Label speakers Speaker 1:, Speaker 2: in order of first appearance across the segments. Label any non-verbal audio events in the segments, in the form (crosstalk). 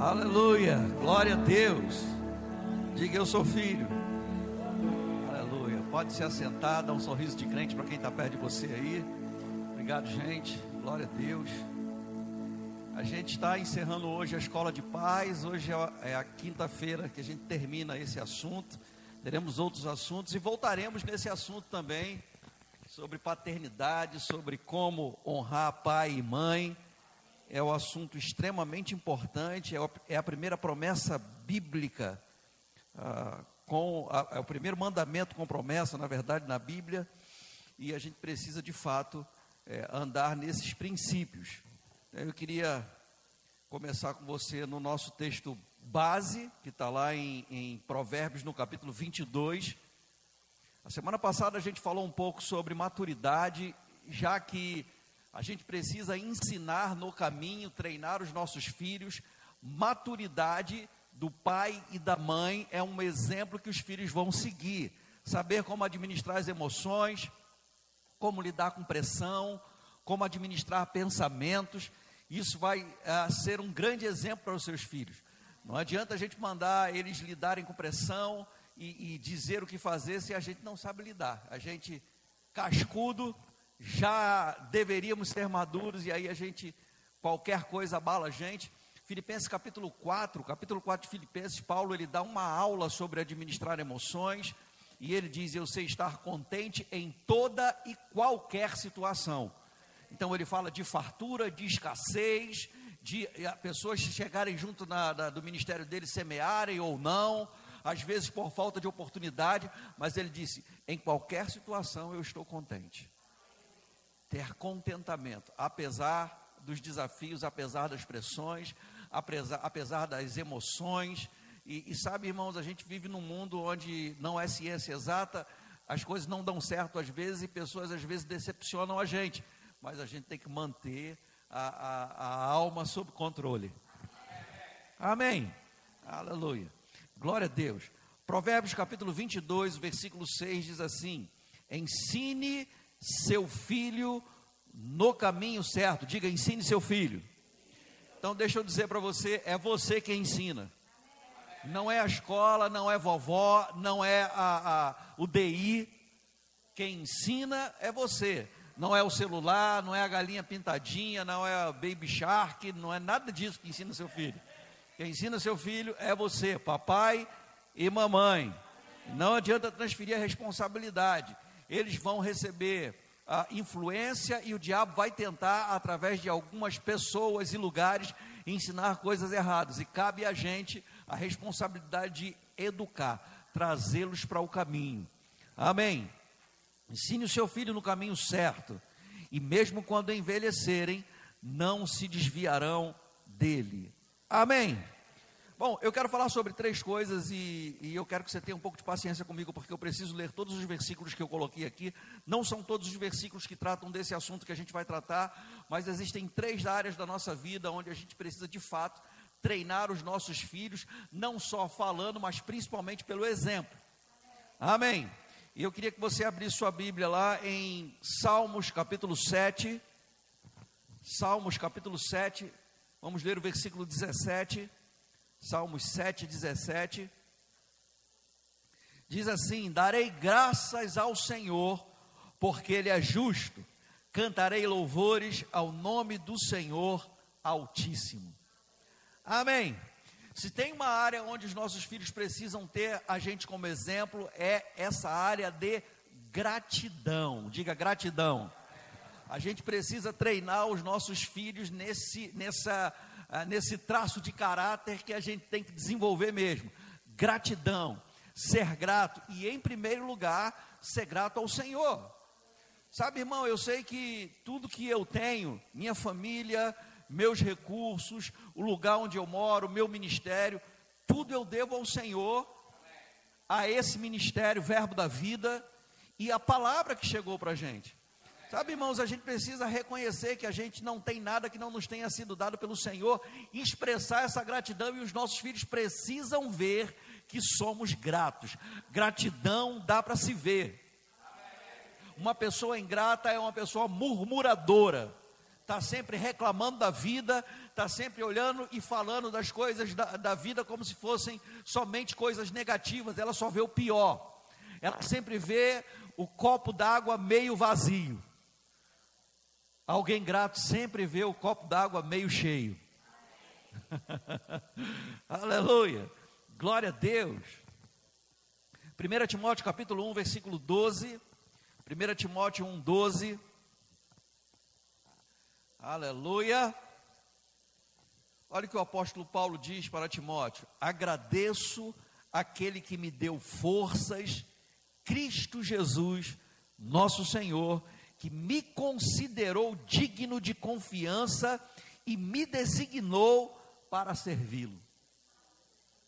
Speaker 1: Aleluia, glória a Deus. Diga eu sou filho. Aleluia. Pode se assentar, dar um sorriso de crente para quem está perto de você aí. Obrigado, gente. Glória a Deus. A gente está encerrando hoje a escola de paz. Hoje é a quinta-feira que a gente termina esse assunto. Teremos outros assuntos e voltaremos nesse assunto também sobre paternidade, sobre como honrar pai e mãe é um assunto extremamente importante, é, é a primeira promessa bíblica, ah, com é o primeiro mandamento com promessa, na verdade, na Bíblia, e a gente precisa de fato é, andar nesses princípios. Eu queria começar com você no nosso texto base, que está lá em, em Provérbios, no capítulo 22. A semana passada a gente falou um pouco sobre maturidade, já que a gente precisa ensinar no caminho, treinar os nossos filhos. Maturidade do pai e da mãe é um exemplo que os filhos vão seguir. Saber como administrar as emoções, como lidar com pressão, como administrar pensamentos. Isso vai uh, ser um grande exemplo para os seus filhos. Não adianta a gente mandar eles lidarem com pressão e, e dizer o que fazer se a gente não sabe lidar. A gente, cascudo, já deveríamos ser maduros e aí a gente, qualquer coisa abala a gente. Filipenses capítulo 4, capítulo 4 de Filipenses, Paulo ele dá uma aula sobre administrar emoções e ele diz: Eu sei estar contente em toda e qualquer situação. Então ele fala de fartura, de escassez, de pessoas chegarem junto na, na, do ministério dele, semearem ou não, às vezes por falta de oportunidade, mas ele disse: Em qualquer situação eu estou contente ter contentamento, apesar dos desafios, apesar das pressões, apesar, apesar das emoções. E, e, sabe, irmãos, a gente vive num mundo onde não é ciência exata, as coisas não dão certo às vezes e pessoas às vezes decepcionam a gente, mas a gente tem que manter a, a, a alma sob controle. Amém. Aleluia. Glória a Deus. Provérbios capítulo 22, versículo 6 diz assim: Ensine seu filho no caminho certo. Diga, ensine seu filho. Então, deixa eu dizer para você: é você quem ensina. Não é a escola, não é vovó, não é a, a, o DI. Quem ensina é você. Não é o celular, não é a galinha pintadinha, não é a baby shark, não é nada disso que ensina seu filho. Quem ensina seu filho é você, papai e mamãe. Não adianta transferir a responsabilidade eles vão receber a influência e o diabo vai tentar, através de algumas pessoas e lugares, ensinar coisas erradas. E cabe a gente a responsabilidade de educar, trazê-los para o caminho. Amém. Ensine o seu filho no caminho certo, e mesmo quando envelhecerem, não se desviarão dele. Amém. Bom, eu quero falar sobre três coisas e, e, eu quero que você tenha um pouco de paciência comigo, porque eu preciso ler todos os versículos que eu coloquei aqui. Não são todos os versículos que tratam desse assunto que a gente vai tratar, mas existem três áreas da nossa vida onde a gente precisa de fato treinar os nossos filhos, não só falando, mas principalmente pelo exemplo. Amém. E eu queria que você abrisse sua Bíblia lá em Salmos capítulo 7. Salmos capítulo 7, vamos ler o versículo 17. Salmos 7, 17. Diz assim: Darei graças ao Senhor, porque Ele é justo, cantarei louvores ao nome do Senhor Altíssimo. Amém. Se tem uma área onde os nossos filhos precisam ter a gente como exemplo, é essa área de gratidão. Diga gratidão. A gente precisa treinar os nossos filhos nesse, nessa nesse traço de caráter que a gente tem que desenvolver mesmo: gratidão, ser grato e, em primeiro lugar, ser grato ao Senhor. Sabe, irmão, eu sei que tudo que eu tenho, minha família, meus recursos, o lugar onde eu moro, meu ministério, tudo eu devo ao Senhor, a esse ministério, Verbo da Vida, e a palavra que chegou para a gente. Sabe, irmãos, a gente precisa reconhecer que a gente não tem nada que não nos tenha sido dado pelo Senhor, expressar essa gratidão e os nossos filhos precisam ver que somos gratos. Gratidão dá para se ver. Uma pessoa ingrata é uma pessoa murmuradora. está sempre reclamando da vida, está sempre olhando e falando das coisas da, da vida como se fossem somente coisas negativas, ela só vê o pior. Ela sempre vê o copo d'água meio vazio. Alguém grato sempre vê o copo d'água meio cheio. (laughs) Aleluia. Glória a Deus. 1 Timóteo capítulo 1, versículo 12. 1 Timóteo 1, 12. Aleluia. Olha o que o apóstolo Paulo diz para Timóteo: agradeço aquele que me deu forças, Cristo Jesus, nosso Senhor, que me considerou digno de confiança e me designou para servi-lo.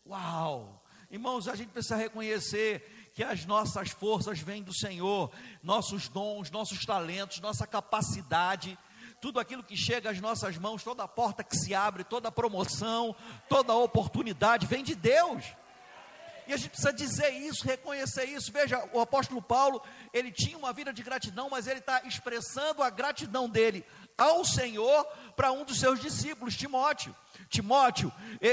Speaker 1: Uau! Irmãos, a gente precisa reconhecer que as nossas forças vêm do Senhor, nossos dons, nossos talentos, nossa capacidade, tudo aquilo que chega às nossas mãos, toda porta que se abre, toda promoção, toda oportunidade vem de Deus. E a gente precisa dizer isso, reconhecer isso. Veja, o apóstolo Paulo, ele tinha uma vida de gratidão, mas ele está expressando a gratidão dele ao Senhor para um dos seus discípulos, Timóteo. Timóteo,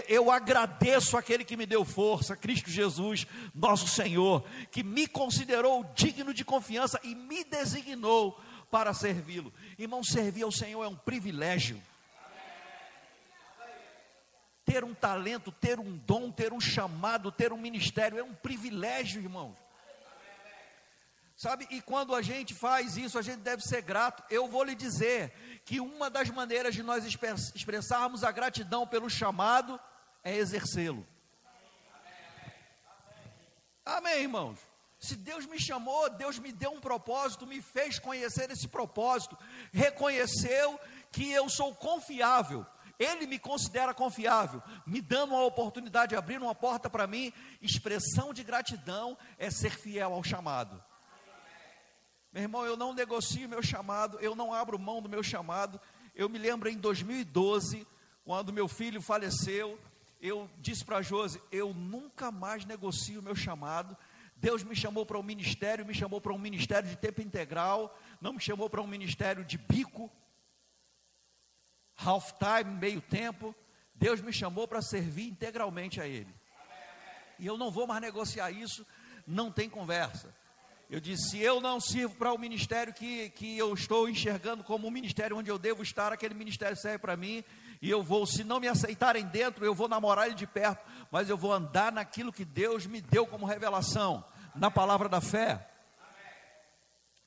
Speaker 1: eu agradeço aquele que me deu força, Cristo Jesus, nosso Senhor, que me considerou digno de confiança e me designou para servi-lo. Irmão, servir ao Senhor é um privilégio. Ter um talento, ter um dom, ter um chamado, ter um ministério é um privilégio, irmãos. Sabe, e quando a gente faz isso, a gente deve ser grato. Eu vou lhe dizer que uma das maneiras de nós expressarmos a gratidão pelo chamado é exercê-lo. Amém, irmãos? Se Deus me chamou, Deus me deu um propósito, me fez conhecer esse propósito, reconheceu que eu sou confiável. Ele me considera confiável, me dando uma oportunidade de abrir uma porta para mim. Expressão de gratidão é ser fiel ao chamado. Meu irmão, eu não negocio meu chamado, eu não abro mão do meu chamado. Eu me lembro em 2012, quando meu filho faleceu, eu disse para a Josi: eu nunca mais negocio o meu chamado. Deus me chamou para um ministério, me chamou para um ministério de tempo integral, não me chamou para um ministério de bico, half time, meio tempo. Deus me chamou para servir integralmente a Ele. E eu não vou mais negociar isso, não tem conversa. Eu disse: se eu não sirvo para o ministério que, que eu estou enxergando como um ministério onde eu devo estar, aquele ministério serve para mim, e eu vou, se não me aceitarem dentro, eu vou namorar ele de perto, mas eu vou andar naquilo que Deus me deu como revelação, na palavra da fé.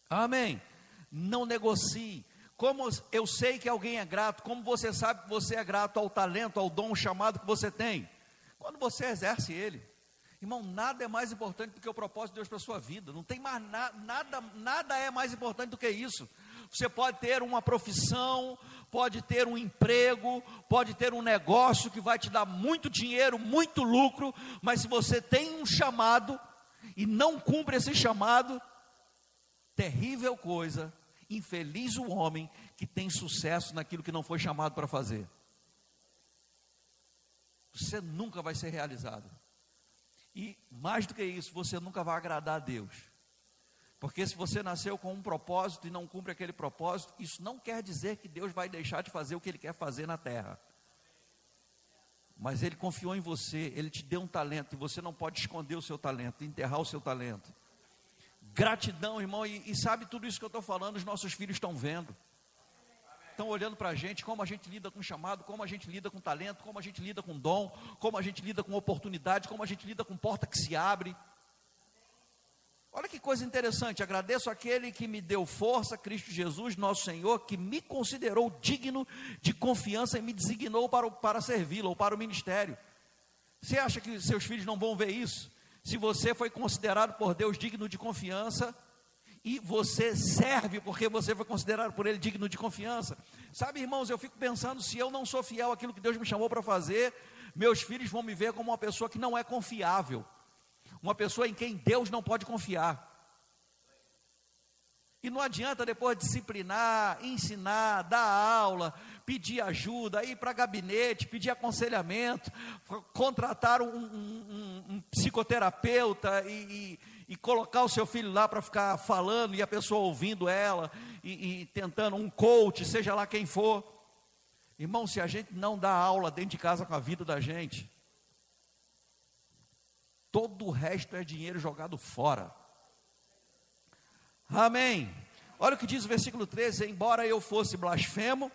Speaker 1: Amém. Não negocie. Como eu sei que alguém é grato, como você sabe que você é grato ao talento, ao dom, chamado que você tem? Quando você exerce ele. Irmão, nada é mais importante do que o propósito de Deus para a sua vida. Não tem mais na, nada, nada é mais importante do que isso. Você pode ter uma profissão, pode ter um emprego, pode ter um negócio que vai te dar muito dinheiro, muito lucro, mas se você tem um chamado e não cumpre esse chamado, terrível coisa, infeliz o homem que tem sucesso naquilo que não foi chamado para fazer. Você nunca vai ser realizado. E mais do que isso, você nunca vai agradar a Deus. Porque se você nasceu com um propósito e não cumpre aquele propósito, isso não quer dizer que Deus vai deixar de fazer o que Ele quer fazer na terra. Mas Ele confiou em você, Ele te deu um talento, e você não pode esconder o seu talento, enterrar o seu talento. Gratidão, irmão, e, e sabe tudo isso que eu estou falando, os nossos filhos estão vendo estão olhando para a gente, como a gente lida com chamado, como a gente lida com talento, como a gente lida com dom, como a gente lida com oportunidade, como a gente lida com porta que se abre. Olha que coisa interessante, agradeço aquele que me deu força, Cristo Jesus, nosso Senhor, que me considerou digno de confiança e me designou para, para servi-lo ou para o ministério. Você acha que seus filhos não vão ver isso? Se você foi considerado por Deus digno de confiança, e você serve porque você foi considerado por ele digno de confiança. Sabe, irmãos, eu fico pensando: se eu não sou fiel àquilo que Deus me chamou para fazer, meus filhos vão me ver como uma pessoa que não é confiável, uma pessoa em quem Deus não pode confiar. E não adianta depois disciplinar, ensinar, dar aula, pedir ajuda, ir para gabinete, pedir aconselhamento, contratar um, um, um, psicoterapeuta e, e e colocar o seu filho lá para ficar falando e a pessoa ouvindo ela e, e tentando um coach, seja lá quem for. Irmão, se a gente não dá aula dentro de casa com a vida da gente, todo o resto é dinheiro jogado fora. Amém. Olha o que diz o versículo 13: Embora eu fosse blasfemo,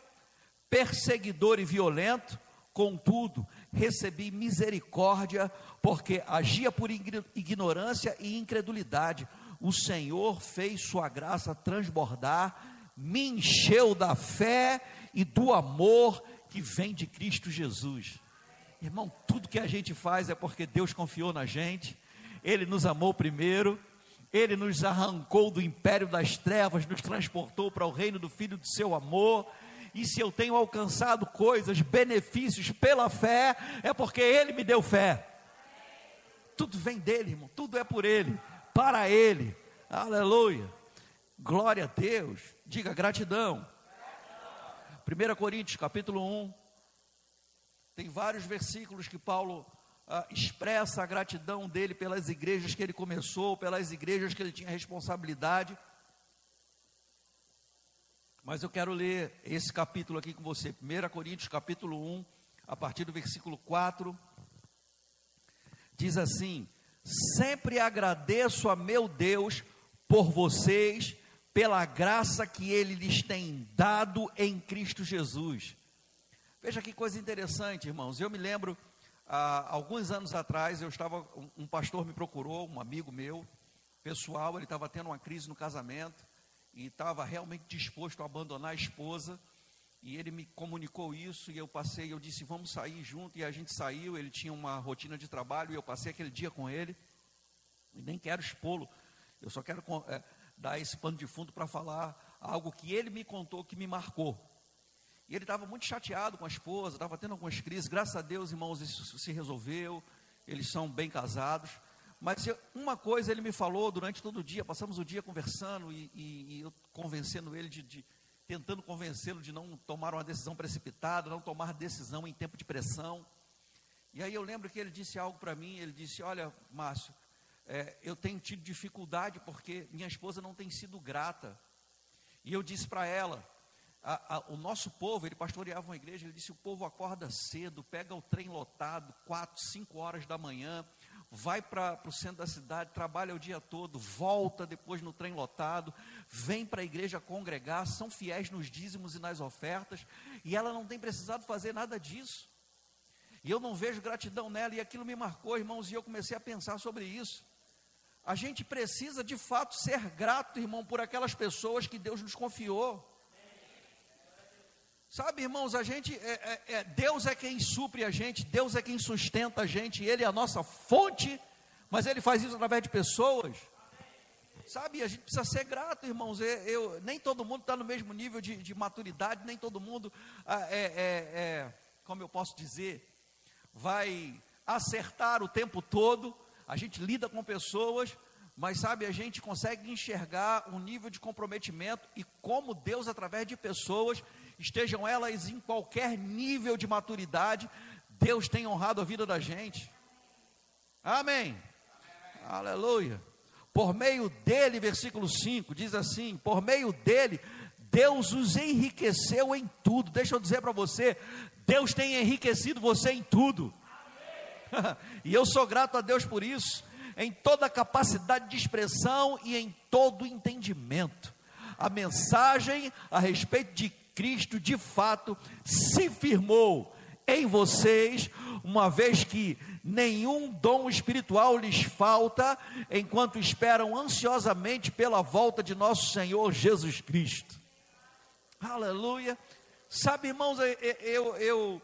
Speaker 1: perseguidor e violento, contudo, recebi misericórdia, porque agia por ignorância e incredulidade. O Senhor fez sua graça transbordar, me encheu da fé e do amor que vem de Cristo Jesus. Irmão, tudo que a gente faz é porque Deus confiou na gente, Ele nos amou primeiro, Ele nos arrancou do império das trevas, nos transportou para o reino do Filho do seu amor. E se eu tenho alcançado coisas, benefícios pela fé, é porque Ele me deu fé. Tudo vem dele, irmão, tudo é por Ele, para Ele. Aleluia. Glória a Deus. Diga gratidão. 1 Coríntios capítulo 1, tem vários versículos que Paulo ah, expressa a gratidão dele pelas igrejas que ele começou, pelas igrejas que ele tinha responsabilidade. Mas eu quero ler esse capítulo aqui com você, 1 Coríntios capítulo 1, a partir do versículo 4. Diz assim: Sempre agradeço a meu Deus por vocês, pela graça que Ele lhes tem dado em Cristo Jesus Veja que coisa interessante, irmãos. Eu me lembro, há alguns anos atrás, eu estava, um pastor me procurou, um amigo meu, pessoal, ele estava tendo uma crise no casamento e estava realmente disposto a abandonar a esposa. E ele me comunicou isso e eu passei, eu disse, vamos sair junto, e a gente saiu, ele tinha uma rotina de trabalho, e eu passei aquele dia com ele, e nem quero expô-lo, eu só quero é, dar esse pano de fundo para falar algo que ele me contou que me marcou. E ele estava muito chateado com a esposa, estava tendo algumas crises. Graças a Deus, irmãos, isso se resolveu. Eles são bem casados. Mas uma coisa ele me falou durante todo o dia, passamos o dia conversando e, e, e eu convencendo ele de, de tentando convencê-lo de não tomar uma decisão precipitada, não tomar decisão em tempo de pressão. E aí eu lembro que ele disse algo para mim, ele disse, olha, Márcio, é, eu tenho tido dificuldade porque minha esposa não tem sido grata. E eu disse para ela, a, a, o nosso povo, ele pastoreava uma igreja, ele disse: o povo acorda cedo, pega o trem lotado, quatro, cinco horas da manhã, vai para o centro da cidade, trabalha o dia todo, volta depois no trem lotado, vem para a igreja congregar, são fiéis nos dízimos e nas ofertas, e ela não tem precisado fazer nada disso. E eu não vejo gratidão nela, e aquilo me marcou, irmãos, e eu comecei a pensar sobre isso. A gente precisa de fato ser grato, irmão, por aquelas pessoas que Deus nos confiou. Sabe, irmãos, a gente, é, é, é, Deus é quem supre a gente, Deus é quem sustenta a gente, Ele é a nossa fonte, mas Ele faz isso através de pessoas. Sabe, a gente precisa ser grato, irmãos. Eu, eu nem todo mundo está no mesmo nível de, de, maturidade, nem todo mundo, ah, é, é, é, como eu posso dizer, vai acertar o tempo todo. A gente lida com pessoas, mas sabe, a gente consegue enxergar um nível de comprometimento e como Deus, através de pessoas, estejam elas em qualquer nível de maturidade, Deus tem honrado a vida da gente. Amém. Amém. Aleluia. Por meio dele, versículo 5, diz assim: por meio dele, Deus os enriqueceu em tudo. Deixa eu dizer para você, Deus tem enriquecido você em tudo. (laughs) e eu sou grato a Deus por isso, em toda capacidade de expressão e em todo entendimento. A mensagem a respeito de Cristo de fato se firmou em vocês, uma vez que nenhum dom espiritual lhes falta, enquanto esperam ansiosamente pela volta de nosso Senhor Jesus Cristo. Aleluia. Sabe, irmãos, eu, eu,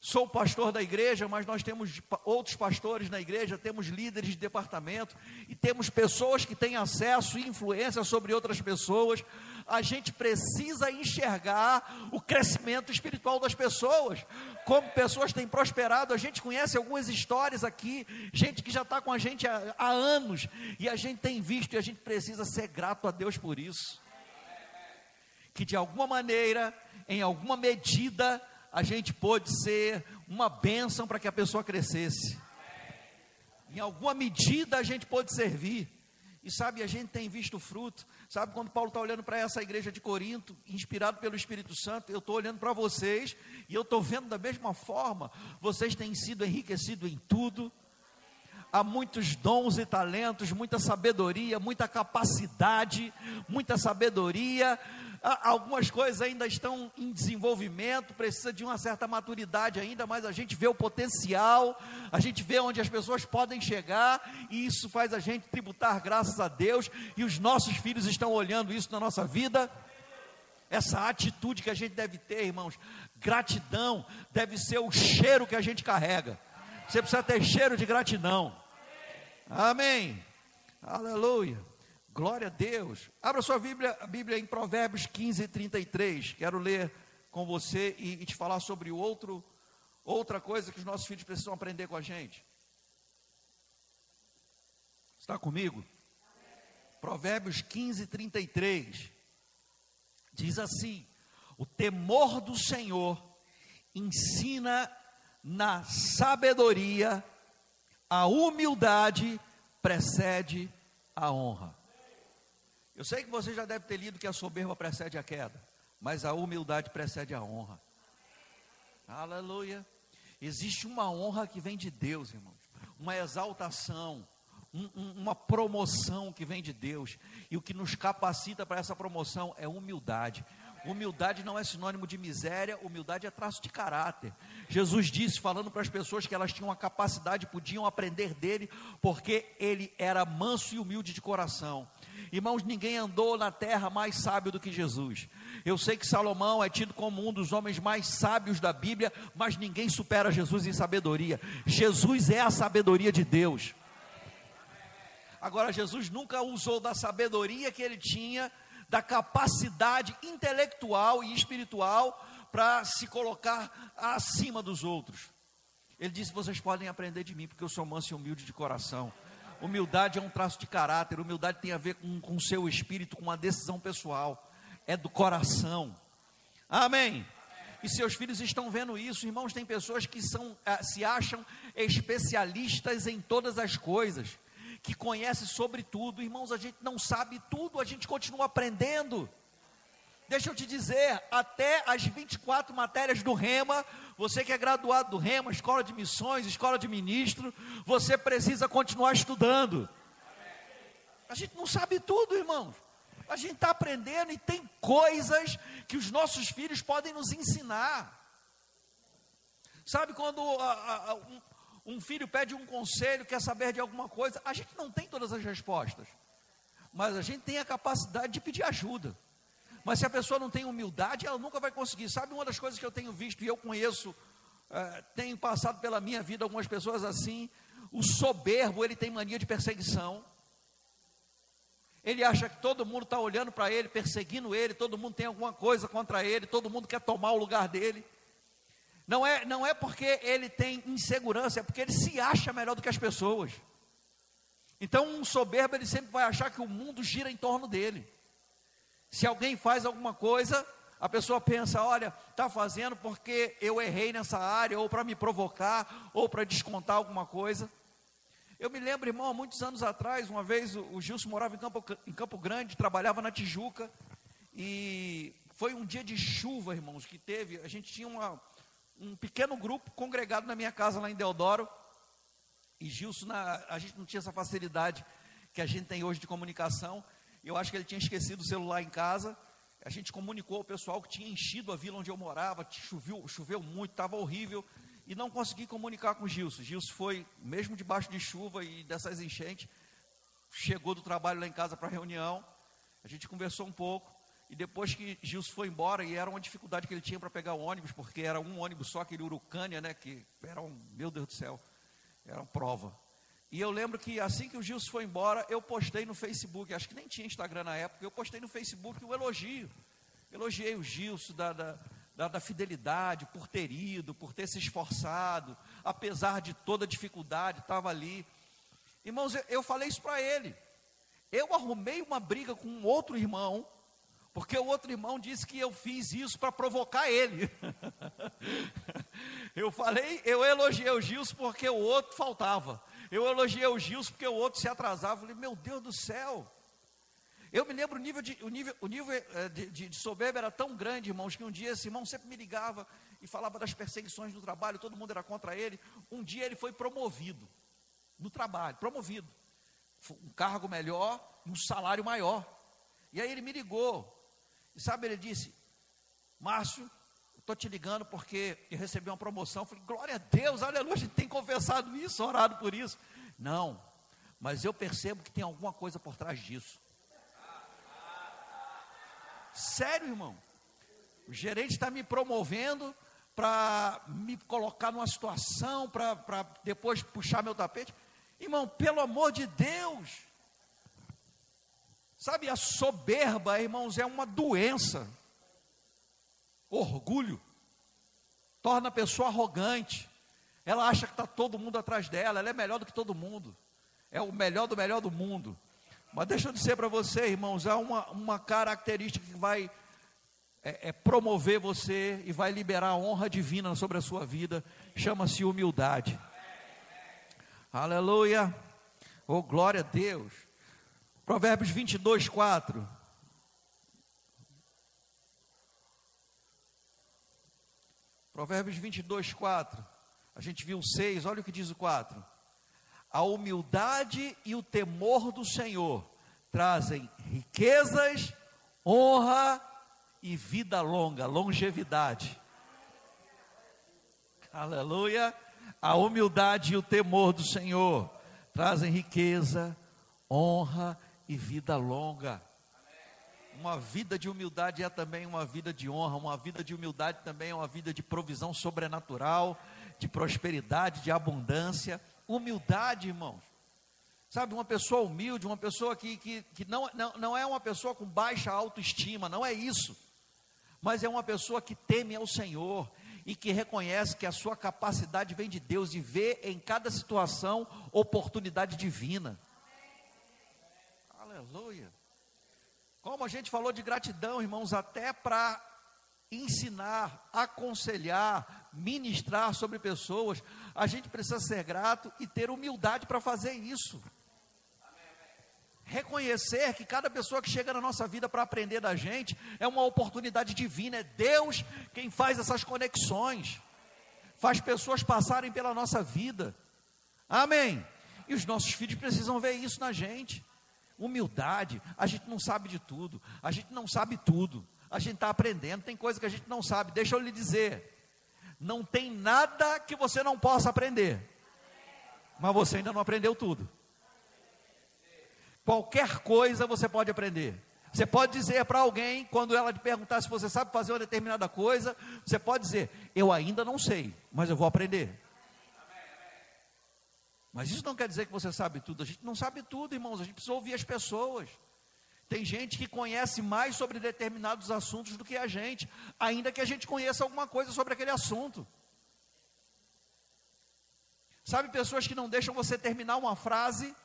Speaker 1: sou pastor da igreja, mas nós temos outros pastores na igreja, temos líderes de departamento e temos pessoas que têm acesso e influência sobre outras pessoas a gente precisa enxergar o crescimento espiritual das pessoas, como pessoas têm prosperado. A gente conhece algumas histórias aqui, gente que já está com a gente há, há anos, e a gente tem visto, e a gente precisa ser grato a Deus por isso. Que de alguma maneira, em alguma medida, a gente pôde ser uma bênção para que a pessoa crescesse. Em alguma medida a gente pôde servir. E sabe, a gente tem visto fruto. Sabe, quando Paulo está olhando para essa igreja de Corinto, inspirado pelo Espírito Santo, eu estou olhando para vocês e eu estou vendo da mesma forma. Vocês têm sido enriquecidos em tudo. Há muitos dons e talentos, muita sabedoria, muita capacidade, muita sabedoria, algumas coisas ainda estão em desenvolvimento, precisa de uma certa maturidade ainda, mas a gente vê o potencial, a gente vê onde as pessoas podem chegar, e isso faz a gente tributar graças a Deus, e os nossos filhos estão olhando isso na nossa vida. Essa atitude que a gente deve ter, irmãos, gratidão deve ser o cheiro que a gente carrega. Você precisa ter cheiro de gratidão. Amém. Aleluia. Glória a Deus. Abra sua Bíblia, a Bíblia em Provérbios 15, 33. Quero ler com você e, e te falar sobre outro, outra coisa que os nossos filhos precisam aprender com a gente. Está comigo? Provérbios 15, 33. Diz assim: O temor do Senhor ensina na sabedoria, a humildade precede a honra. Eu sei que você já deve ter lido que a soberba precede a queda, mas a humildade precede a honra. Aleluia. Existe uma honra que vem de Deus, irmãos, uma exaltação, um, um, uma promoção que vem de Deus, e o que nos capacita para essa promoção é humildade. Humildade não é sinônimo de miséria, humildade é traço de caráter. Jesus disse, falando para as pessoas que elas tinham a capacidade, podiam aprender dele, porque ele era manso e humilde de coração. Irmãos, ninguém andou na terra mais sábio do que Jesus. Eu sei que Salomão é tido como um dos homens mais sábios da Bíblia, mas ninguém supera Jesus em sabedoria. Jesus é a sabedoria de Deus. Agora, Jesus nunca usou da sabedoria que ele tinha da capacidade intelectual e espiritual para se colocar acima dos outros. Ele disse: Vocês podem aprender de mim, porque eu sou manso e humilde de coração. Humildade é um traço de caráter, humildade tem a ver com o seu espírito, com uma decisão pessoal, é do coração. Amém. E seus filhos estão vendo isso, irmãos. Tem pessoas que são, eh, se acham especialistas em todas as coisas que conhece sobre tudo. Irmãos, a gente não sabe tudo, a gente continua aprendendo. Deixa eu te dizer, até as 24 matérias do Rema, você que é graduado do Rema, escola de missões, escola de ministro, você precisa continuar estudando. A gente não sabe tudo, irmãos. A gente está aprendendo e tem coisas que os nossos filhos podem nos ensinar. Sabe quando a, a, um, um filho pede um conselho, quer saber de alguma coisa, a gente não tem todas as respostas, mas a gente tem a capacidade de pedir ajuda. Mas se a pessoa não tem humildade, ela nunca vai conseguir. Sabe uma das coisas que eu tenho visto e eu conheço, é, tenho passado pela minha vida algumas pessoas assim, o soberbo, ele tem mania de perseguição. Ele acha que todo mundo está olhando para ele, perseguindo ele, todo mundo tem alguma coisa contra ele, todo mundo quer tomar o lugar dele. Não é, não é porque ele tem insegurança, é porque ele se acha melhor do que as pessoas. Então, um soberbo, ele sempre vai achar que o mundo gira em torno dele. Se alguém faz alguma coisa, a pessoa pensa: olha, está fazendo porque eu errei nessa área, ou para me provocar, ou para descontar alguma coisa. Eu me lembro, irmão, há muitos anos atrás, uma vez o Gilson morava em Campo, em Campo Grande, trabalhava na Tijuca, e foi um dia de chuva, irmãos, que teve. A gente tinha uma, um pequeno grupo congregado na minha casa lá em Deodoro. E Gilson, na, a gente não tinha essa facilidade que a gente tem hoje de comunicação. Eu acho que ele tinha esquecido o celular em casa. A gente comunicou ao pessoal que tinha enchido a vila onde eu morava, choveu, choveu muito, estava horrível. E não consegui comunicar com Gilson. Gilson foi, mesmo debaixo de chuva e dessas enchentes, chegou do trabalho lá em casa para a reunião. A gente conversou um pouco. E depois que Gilson foi embora, e era uma dificuldade que ele tinha para pegar o ônibus, porque era um ônibus só, aquele Urucânia, né? Que era um, meu Deus do céu, era uma prova. E eu lembro que assim que o Gilson foi embora, eu postei no Facebook, acho que nem tinha Instagram na época, eu postei no Facebook o elogio. Elogiei o Gilson da, da, da, da fidelidade, por ter ido, por ter se esforçado, apesar de toda dificuldade, estava ali. Irmãos, eu, eu falei isso para ele. Eu arrumei uma briga com um outro irmão, Porque o outro irmão disse que eu fiz isso para provocar ele. (laughs) eu falei, eu elogiei o Gilson porque o outro faltava. Eu elogiei o Gilson porque o outro se atrasava. Eu falei, meu Deus do céu. Eu me lembro o nível, de, o nível, o nível eh, de, de, de soberba era tão grande, irmãos, que um dia esse irmão sempre me ligava e falava das perseguições do trabalho, todo mundo era contra ele. Um dia ele foi promovido no trabalho, promovido. Um cargo melhor, um salário maior. E aí ele me ligou. E sabe, ele disse: Márcio, estou te ligando porque eu recebi uma promoção. Eu falei, glória a Deus, aleluia, a gente tem confessado isso, orado por isso. Não, mas eu percebo que tem alguma coisa por trás disso. Sério, irmão. O gerente está me promovendo para me colocar numa situação, para depois puxar meu tapete. Irmão, pelo amor de Deus. Sabe, a soberba, irmãos, é uma doença. Orgulho torna a pessoa arrogante. Ela acha que está todo mundo atrás dela, ela é melhor do que todo mundo. É o melhor do melhor do mundo. Mas deixa eu dizer para você, irmãos, há uma, uma característica que vai é, é promover você e vai liberar a honra divina sobre a sua vida, chama-se humildade. Aleluia. Oh, glória a Deus. Provérbios 22, 4. Provérbios 22, 4. A gente viu o 6, olha o que diz o 4. A humildade e o temor do Senhor trazem riquezas, honra e vida longa, longevidade. Aleluia. A humildade e o temor do Senhor trazem riqueza, honra e vida longa. Uma vida de humildade é também uma vida de honra, uma vida de humildade também é uma vida de provisão sobrenatural, de prosperidade, de abundância. Humildade, irmãos. Sabe, uma pessoa humilde, uma pessoa que, que, que não, não, não é uma pessoa com baixa autoestima, não é isso. Mas é uma pessoa que teme ao Senhor e que reconhece que a sua capacidade vem de Deus e vê em cada situação oportunidade divina. Aleluia. Como a gente falou de gratidão, irmãos, até para ensinar, aconselhar, ministrar sobre pessoas, a gente precisa ser grato e ter humildade para fazer isso. Reconhecer que cada pessoa que chega na nossa vida para aprender da gente é uma oportunidade divina, é Deus quem faz essas conexões, faz pessoas passarem pela nossa vida. Amém. E os nossos filhos precisam ver isso na gente. Humildade, a gente não sabe de tudo, a gente não sabe tudo, a gente está aprendendo, tem coisa que a gente não sabe. Deixa eu lhe dizer, não tem nada que você não possa aprender, mas você ainda não aprendeu tudo. Qualquer coisa você pode aprender. Você pode dizer para alguém, quando ela te perguntar se você sabe fazer uma determinada coisa, você pode dizer: Eu ainda não sei, mas eu vou aprender. Mas isso não quer dizer que você sabe tudo. A gente não sabe tudo, irmãos. A gente precisa ouvir as pessoas. Tem gente que conhece mais sobre determinados assuntos do que a gente, ainda que a gente conheça alguma coisa sobre aquele assunto. Sabe pessoas que não deixam você terminar uma frase,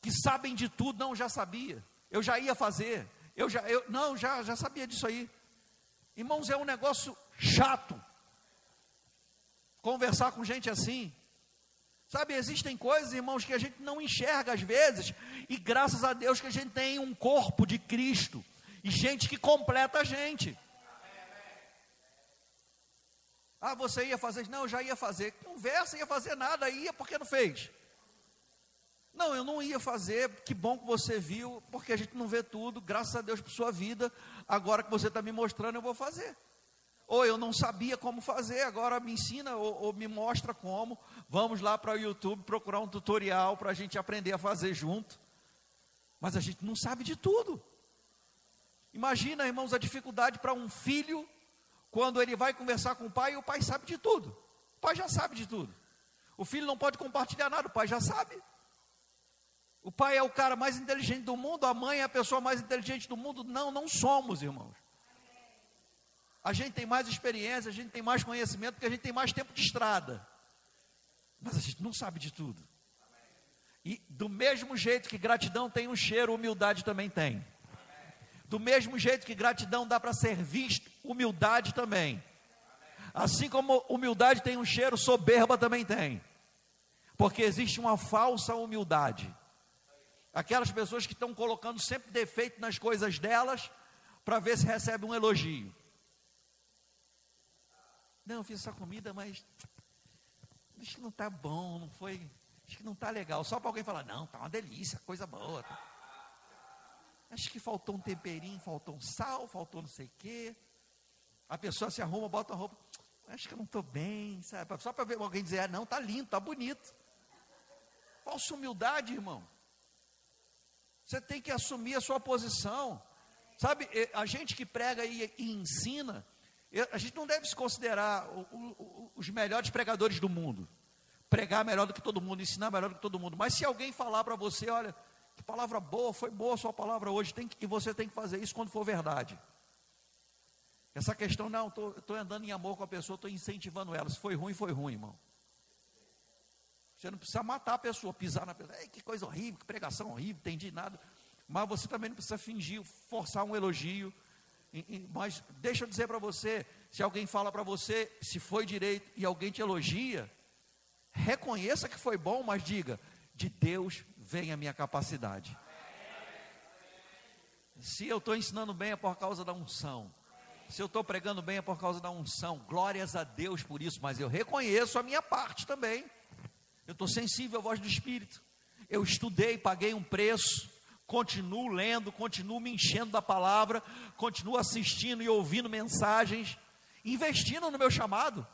Speaker 1: que sabem de tudo, não, já sabia, eu já ia fazer, eu já, eu, não, já, já sabia disso aí. Irmãos, é um negócio chato conversar com gente assim. Sabe, existem coisas, irmãos, que a gente não enxerga às vezes, e graças a Deus que a gente tem um corpo de Cristo e gente que completa a gente. Ah, você ia fazer? Não, eu já ia fazer. Conversa, ia fazer nada, ia porque não fez. Não, eu não ia fazer, que bom que você viu, porque a gente não vê tudo, graças a Deus por sua vida, agora que você está me mostrando, eu vou fazer ou eu não sabia como fazer, agora me ensina ou, ou me mostra como. Vamos lá para o YouTube procurar um tutorial para a gente aprender a fazer junto. Mas a gente não sabe de tudo. Imagina, irmãos, a dificuldade para um filho quando ele vai conversar com o pai e o pai sabe de tudo. O pai já sabe de tudo. O filho não pode compartilhar nada, o pai já sabe. O pai é o cara mais inteligente do mundo, a mãe é a pessoa mais inteligente do mundo. Não, não somos, irmãos. A gente tem mais experiência, a gente tem mais conhecimento, porque a gente tem mais tempo de estrada. Mas a gente não sabe de tudo. E do mesmo jeito que gratidão tem um cheiro, humildade também tem. Do mesmo jeito que gratidão dá para ser visto, humildade também. Assim como humildade tem um cheiro, soberba também tem. Porque existe uma falsa humildade. Aquelas pessoas que estão colocando sempre defeito nas coisas delas para ver se recebe um elogio. Não, eu fiz essa comida, mas acho que não está bom, não foi, acho que não está legal. Só para alguém falar, não, está uma delícia, coisa boa. Tá. Acho que faltou um temperinho, faltou um sal, faltou não sei o quê. A pessoa se arruma, bota a roupa, acho que eu não estou bem, sabe? Só para ver alguém dizer, ah, não, está lindo, está bonito. Falsa humildade, irmão. Você tem que assumir a sua posição. Sabe, a gente que prega e, e ensina, a gente não deve se considerar o, o, os melhores pregadores do mundo. Pregar melhor do que todo mundo, ensinar melhor do que todo mundo. Mas se alguém falar para você, olha, que palavra boa, foi boa sua palavra hoje, tem que, e você tem que fazer isso quando for verdade. Essa questão, não, estou andando em amor com a pessoa, estou incentivando ela. Se foi ruim, foi ruim, irmão. Você não precisa matar a pessoa, pisar na pessoa. Ei, que coisa horrível, que pregação horrível, entendi nada. Mas você também não precisa fingir, forçar um elogio. Mas deixa eu dizer para você: se alguém fala para você, se foi direito e alguém te elogia, reconheça que foi bom, mas diga: de Deus vem a minha capacidade. Se eu estou ensinando bem é por causa da unção. Se eu estou pregando bem é por causa da unção. Glórias a Deus por isso, mas eu reconheço a minha parte também. Eu estou sensível à voz do Espírito. Eu estudei, paguei um preço, continuo lendo, continuo me enchendo da palavra, continuo assistindo e ouvindo mensagens, investindo no meu chamado.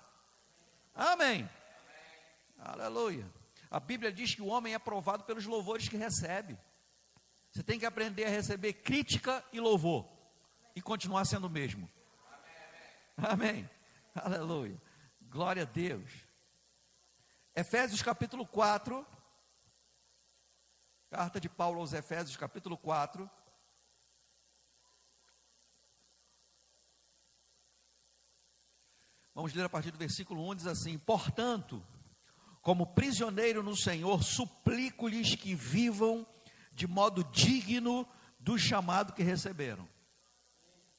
Speaker 1: Amém. Aleluia. A Bíblia diz que o homem é provado pelos louvores que recebe. Você tem que aprender a receber crítica e louvor e continuar sendo o mesmo. Amém. Aleluia. Glória a Deus. Efésios capítulo 4. Carta de Paulo aos Efésios, capítulo 4. Vamos ler a partir do versículo 1, diz assim: Portanto, como prisioneiro no Senhor, suplico-lhes que vivam de modo digno do chamado que receberam.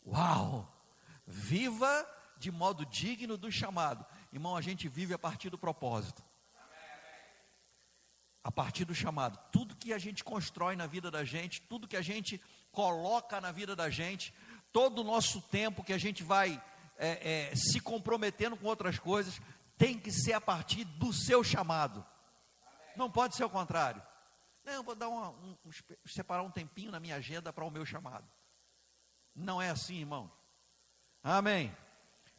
Speaker 1: Uau! Viva de modo digno do chamado. Irmão, a gente vive a partir do propósito a partir do chamado. Tudo que a gente constrói na vida da gente, tudo que a gente coloca na vida da gente, todo o nosso tempo que a gente vai é, é, se comprometendo com outras coisas, tem que ser a partir do seu chamado. Não pode ser o contrário. Não, vou dar uma, um, separar um tempinho na minha agenda para o meu chamado. Não é assim, irmão. Amém.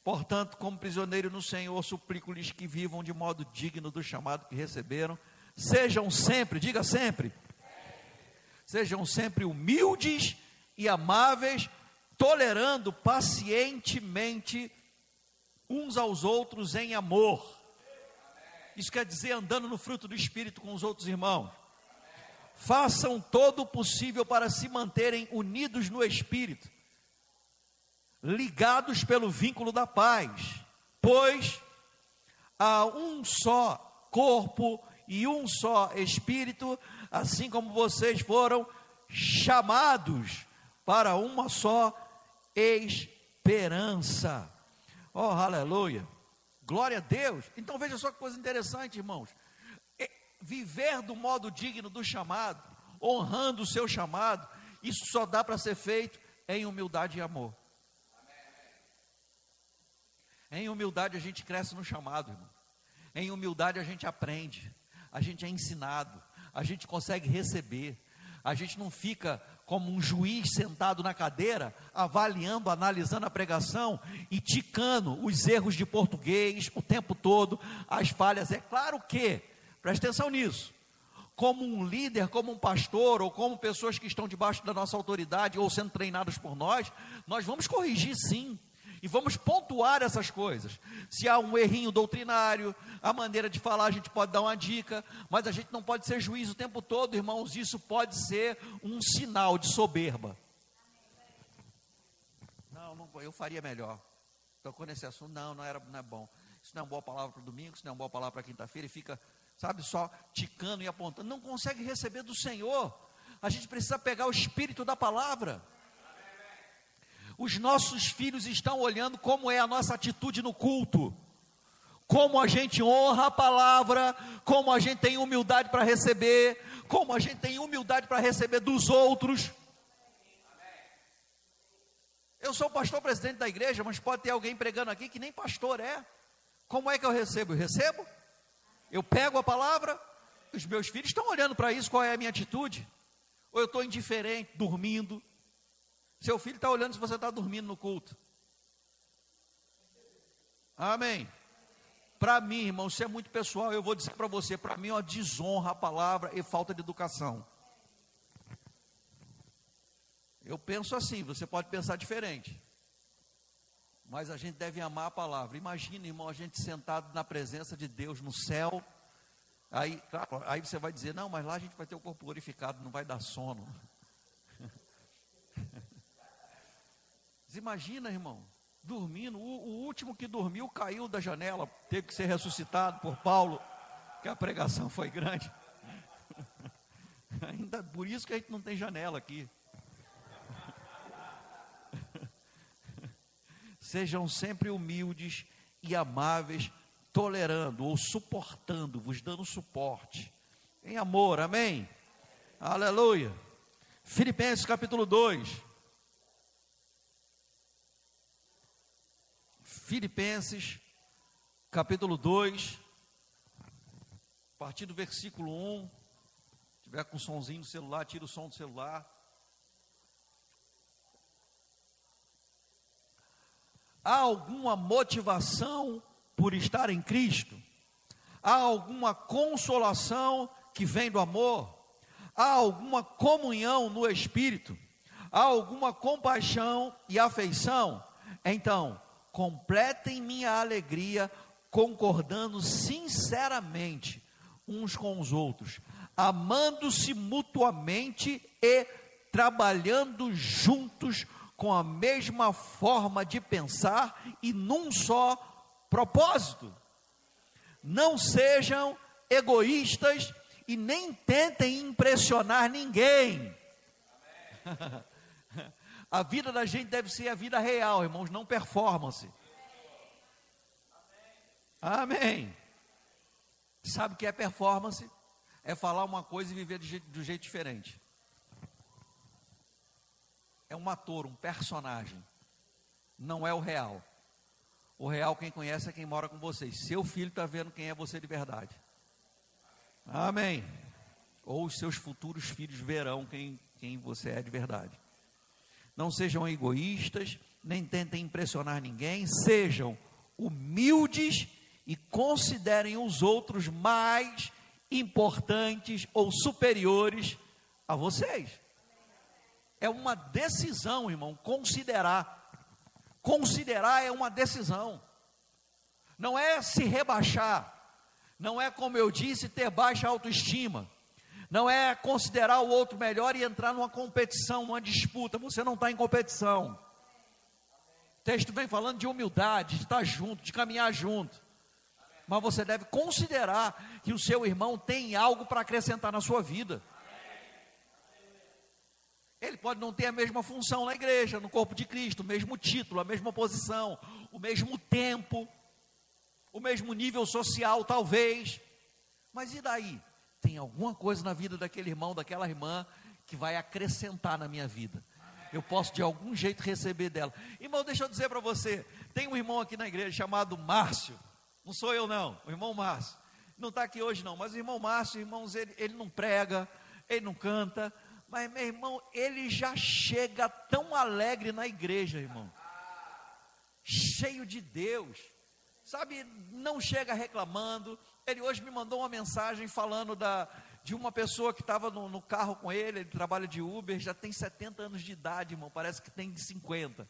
Speaker 1: Portanto, como prisioneiro no Senhor, suplico-lhes que vivam de modo digno do chamado que receberam Sejam sempre, diga sempre, sejam sempre humildes e amáveis, tolerando pacientemente uns aos outros em amor. Isso quer dizer andando no fruto do Espírito com os outros irmãos. Façam todo o possível para se manterem unidos no Espírito, ligados pelo vínculo da paz, pois há um só corpo e um só Espírito, assim como vocês foram chamados para uma só esperança. Oh, aleluia! Glória a Deus. Então veja só que coisa interessante, irmãos. Viver do modo digno do chamado, honrando o seu chamado, isso só dá para ser feito em humildade e amor. Em humildade a gente cresce no chamado, irmão. Em humildade a gente aprende a gente é ensinado, a gente consegue receber, a gente não fica como um juiz sentado na cadeira, avaliando, analisando a pregação e ticando os erros de português o tempo todo, as falhas. É claro que, preste atenção nisso, como um líder, como um pastor, ou como pessoas que estão debaixo da nossa autoridade ou sendo treinados por nós, nós vamos corrigir sim e vamos pontuar essas coisas. Se há um errinho doutrinário, a maneira de falar, a gente pode dar uma dica, mas a gente não pode ser juiz o tempo todo, irmãos. Isso pode ser um sinal de soberba. Não, não eu faria melhor. Tocou nesse assunto, não, não, era, não é bom. Isso não é uma boa palavra para o domingo, isso não é uma boa palavra para quinta-feira, e fica, sabe, só ticando e apontando. Não consegue receber do Senhor. A gente precisa pegar o espírito da palavra. Os nossos filhos estão olhando como é a nossa atitude no culto, como a gente honra a palavra, como a gente tem humildade para receber, como a gente tem humildade para receber dos outros. Eu sou pastor presidente da igreja, mas pode ter alguém pregando aqui que nem pastor é. Como é que eu recebo? Eu recebo? Eu pego a palavra, os meus filhos estão olhando para isso, qual é a minha atitude? Ou eu estou indiferente, dormindo? Seu filho está olhando se você está dormindo no culto. Amém. Para mim, irmão, isso é muito pessoal. Eu vou dizer para você: para mim uma desonra a palavra e falta de educação. Eu penso assim, você pode pensar diferente. Mas a gente deve amar a palavra. Imagina, irmão, a gente sentado na presença de Deus no céu. Aí, claro, aí você vai dizer: não, mas lá a gente vai ter o corpo glorificado, não vai dar sono. (laughs) Você imagina, irmão, dormindo. O, o, último que dormiu caiu da janela, teve que ser ressuscitado por Paulo, que a pregação foi grande. (laughs) Ainda por isso que a gente não tem janela aqui. (laughs) Sejam sempre humildes e amáveis, tolerando ou suportando, vos dando suporte. Em amor, amém? Aleluia. Filipenses capítulo 2. Filipenses, capítulo 2, a partir do versículo 1. Se tiver com somzinho no celular, tira o som do celular. Há alguma motivação por estar em Cristo? Há alguma consolação que vem do amor? Há alguma comunhão no Espírito? Há alguma compaixão e afeição? Então, completem minha alegria concordando sinceramente uns com os outros, amando-se mutuamente e trabalhando juntos com a mesma forma de pensar e num só propósito. Não sejam egoístas e nem tentem impressionar ninguém. A vida da gente deve ser a vida real, irmãos, não performance. Amém. Sabe o que é performance? É falar uma coisa e viver de jeito, jeito diferente. É um ator, um personagem. Não é o real. O real, quem conhece, é quem mora com vocês. Seu filho está vendo quem é você de verdade. Amém. Ou os seus futuros filhos verão quem, quem você é de verdade. Não sejam egoístas, nem tentem impressionar ninguém, sejam humildes e considerem os outros mais importantes ou superiores a vocês. É uma decisão, irmão, considerar. Considerar é uma decisão. Não é se rebaixar. Não é, como eu disse, ter baixa autoestima não é considerar o outro melhor e entrar numa competição, numa disputa. Você não está em competição. O texto vem falando de humildade, de estar junto, de caminhar junto. Mas você deve considerar que o seu irmão tem algo para acrescentar na sua vida. Ele pode não ter a mesma função na igreja, no corpo de Cristo, o mesmo título, a mesma posição, o mesmo tempo, o mesmo nível social, talvez. Mas e daí? Tem alguma coisa na vida daquele irmão, daquela irmã, que vai acrescentar na minha vida. Eu posso de algum jeito receber dela. Irmão, deixa eu dizer para você: tem um irmão aqui na igreja chamado Márcio. Não sou eu, não, o irmão Márcio. Não está aqui hoje, não, mas o irmão Márcio, irmãos, ele, ele não prega, ele não canta, mas meu irmão, ele já chega tão alegre na igreja, irmão, cheio de Deus, sabe? Não chega reclamando, ele hoje me mandou uma mensagem falando da, de uma pessoa que estava no, no, carro com ele, ele trabalha de Uber, já tem 70 anos de idade, irmão, parece que tem 50.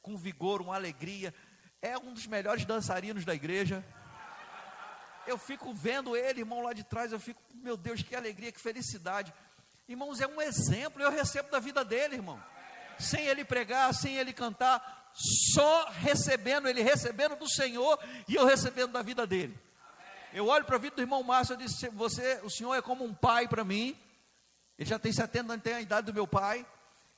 Speaker 1: Com vigor, uma alegria. É um dos melhores dançarinos da igreja. Eu fico vendo ele, irmão, lá de trás, eu fico, meu Deus, que alegria, que felicidade. Irmãos, é um exemplo, eu recebo da vida dele, irmão. Sem ele pregar, sem ele cantar, só recebendo, ele recebendo do Senhor e eu recebendo da vida dele. Eu olho para a vida do irmão Márcio e disse: Você, o senhor é como um pai para mim. Ele já tem 70 anos, tem a idade do meu pai.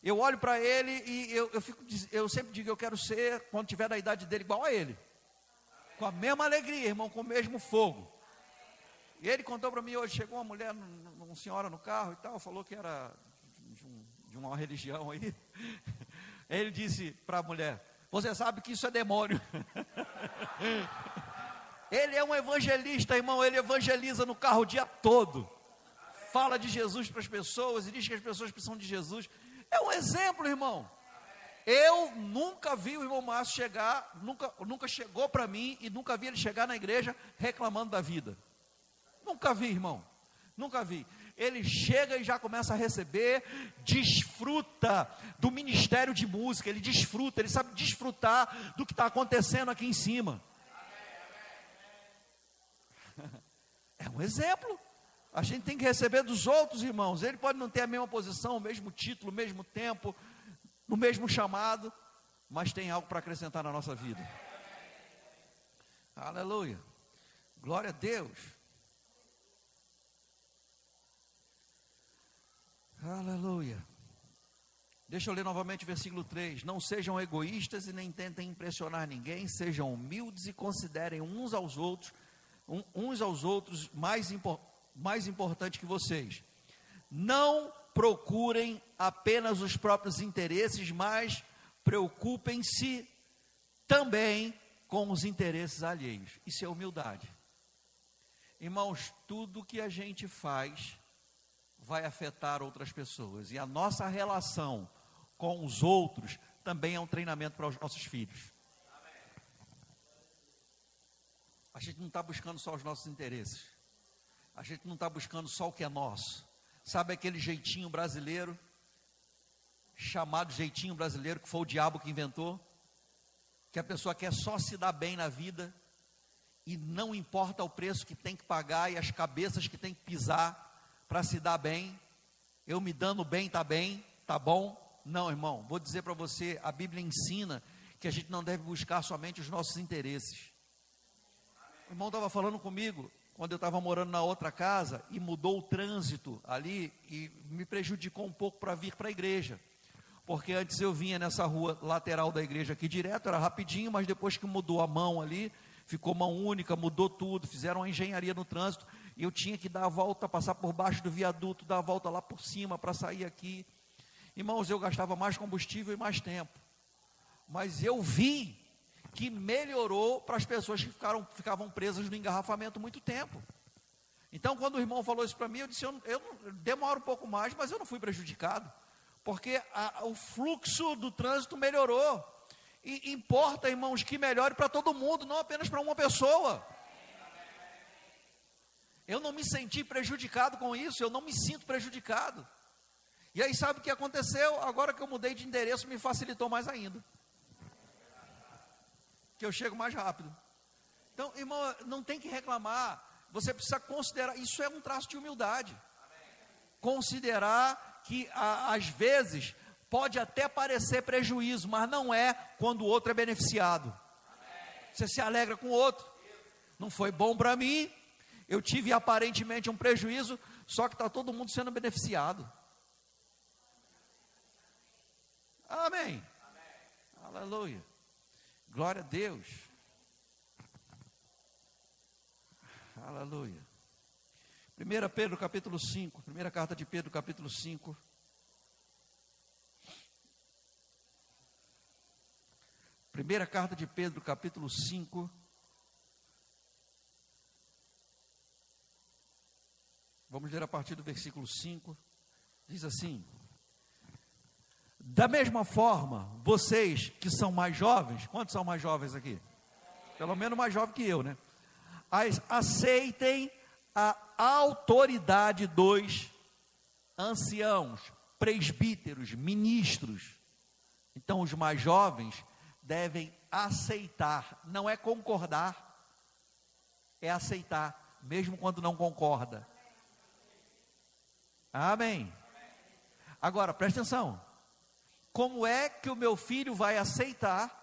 Speaker 1: Eu olho para ele e eu, eu, fico, eu sempre digo, eu quero ser, quando tiver da idade dele, igual a ele. Com a mesma alegria, irmão, com o mesmo fogo. E ele contou para mim hoje, chegou uma mulher, uma senhora no carro e tal, falou que era de, um, de uma religião aí. (laughs) Ele disse para a mulher: Você sabe que isso é demônio. (laughs) Ele é um evangelista, irmão, ele evangeliza no carro o dia todo. Fala de Jesus para as pessoas e diz que as pessoas precisam de Jesus. É um exemplo, irmão. Eu nunca vi o irmão Márcio chegar, nunca, nunca chegou para mim e nunca vi ele chegar na igreja reclamando da vida. Nunca vi, irmão. Nunca vi. Ele chega e já começa a receber, desfruta do ministério de música, ele desfruta, ele sabe desfrutar do que está acontecendo aqui em cima. (laughs) É um exemplo. A gente tem que receber dos outros irmãos. Ele pode não ter a mesma posição, o mesmo título, o mesmo tempo, no mesmo chamado, mas tem algo para acrescentar na nossa vida. Aleluia. Glória a Deus. Aleluia. Deixa eu ler novamente o versículo 3. Não sejam egoístas e nem tentem impressionar ninguém, sejam humildes e considerem uns aos outros, uns aos outros mais, mais importante que vocês. Não procurem apenas os próprios interesses, mas preocupem-se também com os interesses alheios. Isso é humildade. Irmãos, tudo que a gente faz vai afetar outras pessoas. E a nossa relação com os outros também é um treinamento para os nossos filhos. A gente não está buscando só os nossos interesses. A gente não está buscando só o que é nosso. Sabe aquele jeitinho brasileiro, chamado jeitinho brasileiro, que foi o diabo que inventou? Que a pessoa quer só se dar bem na vida e não importa o preço que tem que pagar e as cabeças que tem que pisar para se dar bem. Eu me dando bem, está bem, tá bom? Não, irmão, vou dizer para você, a Bíblia ensina que a gente não deve buscar somente os nossos interesses. O irmão estava falando comigo quando eu estava morando na outra casa e mudou o trânsito ali e me prejudicou um pouco para vir para a igreja. Porque antes eu vinha nessa rua lateral da igreja aqui direto, era rapidinho, mas depois que mudou a mão ali, ficou mão única, mudou tudo, fizeram uma engenharia no trânsito e eu tinha que dar a volta, passar por baixo do viaduto, dar a volta lá por cima para sair aqui. Irmãos, eu gastava mais combustível e mais tempo. Mas eu vi que melhorou para as pessoas que ficaram, ficavam presas no engarrafamento muito tempo. Então, quando o irmão falou isso para mim, eu disse: eu, eu, demoro um pouco mais, mas eu não fui prejudicado, porque a, o fluxo do trânsito melhorou. E importa, irmãos, que melhore para todo mundo, não apenas para uma pessoa. Eu não me senti prejudicado com isso, eu não me sinto prejudicado. E aí, sabe o que aconteceu? Agora que eu mudei de endereço, me facilitou mais ainda. Que eu chego mais rápido. Então, irmão, não tem que reclamar. Você precisa considerar, isso é um traço de humildade. Considerar que às vezes pode até parecer prejuízo, mas não é quando o outro é beneficiado. Você se alegra com o outro. Não foi bom para mim, eu tive aparentemente um prejuízo, só que está todo mundo sendo beneficiado. Amém. Amém. Aleluia. Glória a Deus. Aleluia. 1 Pedro capítulo 5, primeira carta de Pedro capítulo 5. Primeira carta de Pedro capítulo 5. Vamos ler a partir do versículo 5. Diz assim: Da mesma forma, vocês que são mais jovens, quantos são mais jovens aqui? Pelo menos mais jovem que eu, né? Aceitem a autoridade dos anciãos, presbíteros, ministros. Então, os mais jovens devem aceitar, não é concordar, é aceitar, mesmo quando não concorda. Amém. Agora, presta atenção. Como é que o meu filho vai aceitar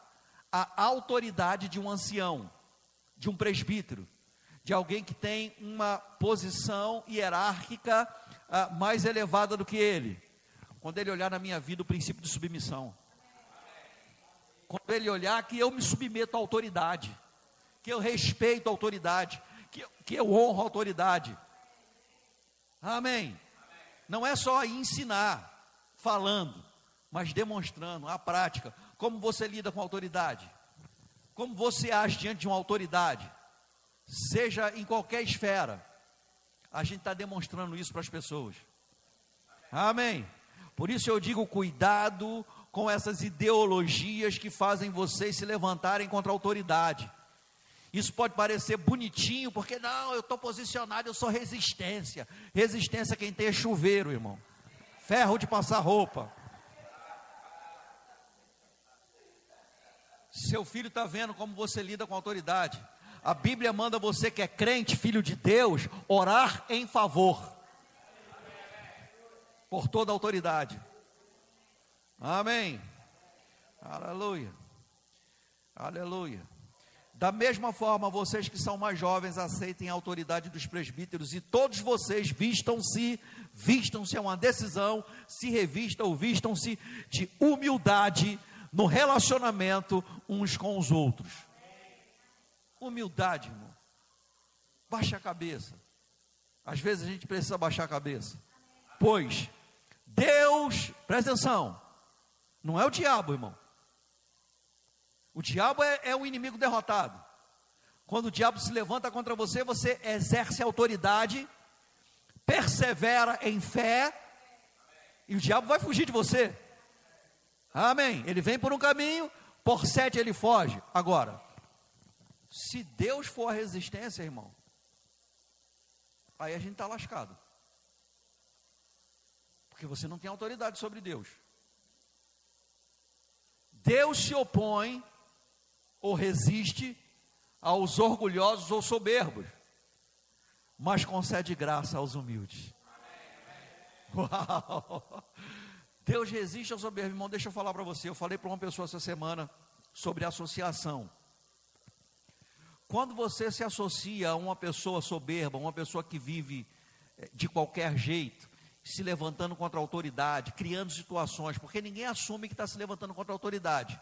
Speaker 1: a autoridade de um ancião, de um presbítero, de alguém que tem uma posição hierárquica uh, mais elevada do que ele? Quando ele olhar na minha vida o princípio de submissão. Quando ele olhar que eu me submeto à autoridade, que eu respeito a autoridade, que, que eu honro a autoridade. Amém. Não é só ensinar, falando, mas demonstrando a prática. Como você lida com autoridade? Como você age diante de uma autoridade? Seja em qualquer esfera. A gente está demonstrando isso para as pessoas. Amém. Por isso eu digo: cuidado com essas ideologias que fazem vocês se levantarem contra a autoridade. Isso pode parecer bonitinho, porque não, eu estou posicionado, eu sou resistência. Resistência quem tem é chuveiro, irmão. Ferro de passar roupa. Seu filho está vendo como você lida com autoridade. A Bíblia manda você que é crente, filho de Deus, orar em favor. Por toda a autoridade. Amém. Aleluia. Aleluia. Da mesma forma, vocês que são mais jovens, aceitem a autoridade dos presbíteros e todos vocês vistam-se, vistam-se é uma decisão, se revistam ou vistam-se de humildade no relacionamento uns com os outros. Humildade, irmão. Baixa a cabeça. Às vezes a gente precisa baixar a cabeça. Pois Deus, presta atenção, não é o diabo, irmão. O diabo é, é inimigo derrotado. Quando o diabo se levanta contra você, você exerce autoridade, persevera em fé, e o diabo vai fugir de você. Amém. Ele vem por um caminho, por sete ele foge. Agora, se Deus for a resistência, irmão, aí a gente está lascado. Porque você não tem autoridade sobre Deus. Deus se opõe ou resiste aos orgulhosos ou soberbos, mas concede graça aos humildes. (laughs) Uau! Deus resiste ao soberbo. Irmão, deixa eu falar para você. Eu falei para uma pessoa essa semana sobre associação. Quando você se associa a uma pessoa soberba, uma pessoa que vive eh, de qualquer jeito, se levantando contra a autoridade, criando situações, porque ninguém assume que está se levantando contra a autoridade.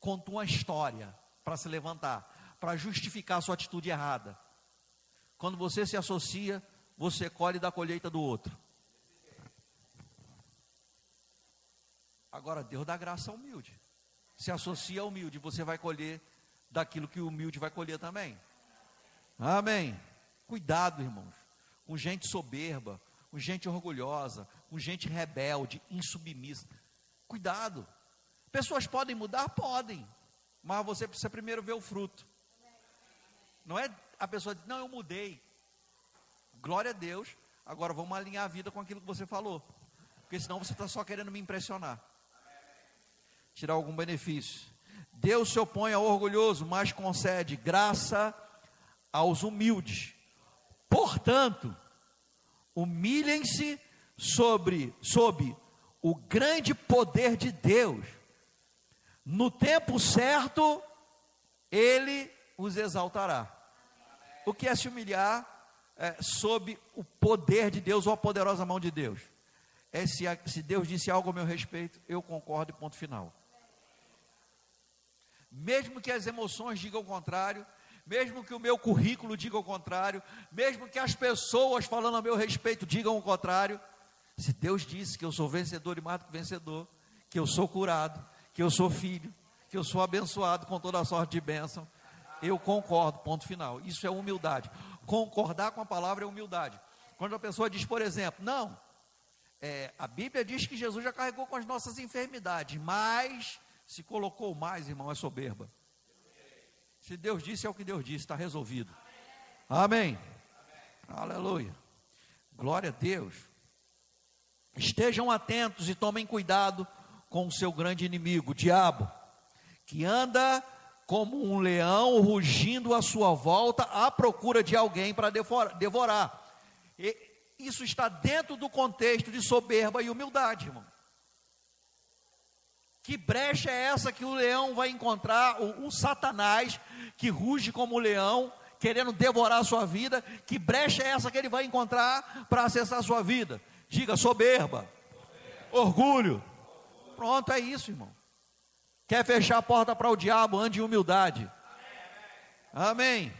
Speaker 1: Conta uma história para se levantar, para justificar a sua atitude errada. Quando você se associa, você colhe da colheita do outro. Agora, Deus dá graça ao humilde. Se associa ao humilde, você vai colher daquilo que o humilde vai colher também. Amém. Cuidado, irmãos, com gente soberba, com gente orgulhosa, com gente rebelde, insubmissa. Cuidado. Pessoas podem mudar? Podem. Mas você precisa primeiro ver o fruto. Não é a pessoa diz, não, eu mudei. Glória a Deus. Agora vamos alinhar a vida com aquilo que você falou. Porque senão você está só querendo me impressionar tirar algum benefício. Deus se opõe ao orgulhoso, mas concede graça aos humildes. Portanto, humilhem-se sobre sob o grande poder de Deus. No tempo certo, ele os exaltará. O que é se humilhar é, sob o poder de Deus ou a poderosa mão de Deus? É se, se Deus disse algo a meu respeito, eu concordo ponto final mesmo que as emoções digam o contrário, mesmo que o meu currículo diga o contrário, mesmo que as pessoas falando a meu respeito digam o contrário, se Deus disse que eu sou vencedor e mais do que vencedor, que eu sou curado, que eu sou filho, que eu sou abençoado com toda a sorte de bênção, eu concordo, ponto final. Isso é humildade. Concordar com a palavra é humildade. Quando a pessoa diz, por exemplo, não, é, a Bíblia diz que Jesus já carregou com as nossas enfermidades, mas se colocou mais, irmão, é soberba. Se Deus disse, é o que Deus disse, está resolvido. Amém. Amém. Aleluia. Glória a Deus. Estejam atentos e tomem cuidado com o seu grande inimigo, o diabo, que anda como um leão rugindo à sua volta à procura de alguém para devorar. E isso está dentro do contexto de soberba e humildade, irmão. Que brecha é essa que o leão vai encontrar, o, o Satanás, que ruge como leão, querendo devorar a sua vida? Que brecha é essa que ele vai encontrar para acessar a sua vida? Diga soberba. Orgulho. Pronto, é isso, irmão. Quer fechar a porta para o diabo, ande em humildade. Amém.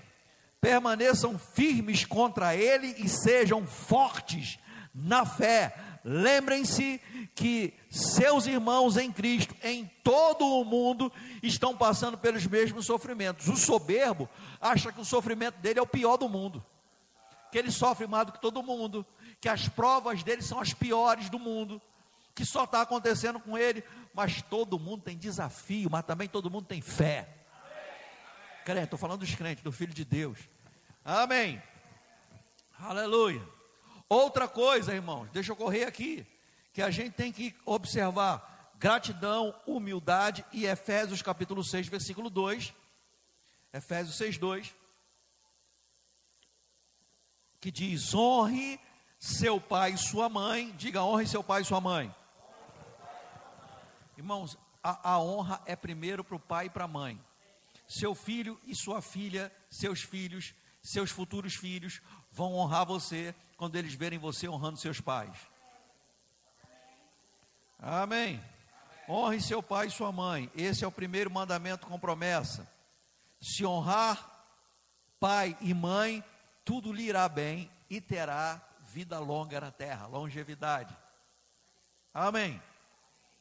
Speaker 1: Permaneçam firmes contra ele e sejam fortes na fé. Lembrem-se que seus irmãos em Cristo, em todo o mundo, estão passando pelos mesmos sofrimentos. O soberbo acha que o sofrimento dele é o pior do mundo, que ele sofre mais do que todo mundo, que as provas dele são as piores do mundo, que só está acontecendo com ele, mas todo mundo tem desafio, mas também todo mundo tem fé. Crente, estou falando dos crentes, do Filho de Deus. Amém. Aleluia. Outra coisa, irmãos, deixa eu correr aqui, que a gente tem que observar gratidão, humildade e Efésios capítulo 6, versículo 2. Efésios 6, 2. Que diz: honre seu pai e sua mãe. Diga honre seu pai e sua mãe. Irmãos, a, a honra é primeiro para o pai e para a mãe. Seu filho e sua filha, seus filhos, seus futuros filhos vão honrar você quando eles verem você honrando seus pais. Amém. Honre seu pai e sua mãe. Esse é o primeiro mandamento com promessa. Se honrar pai e mãe, tudo lhe irá bem e terá vida longa na terra, longevidade. Amém.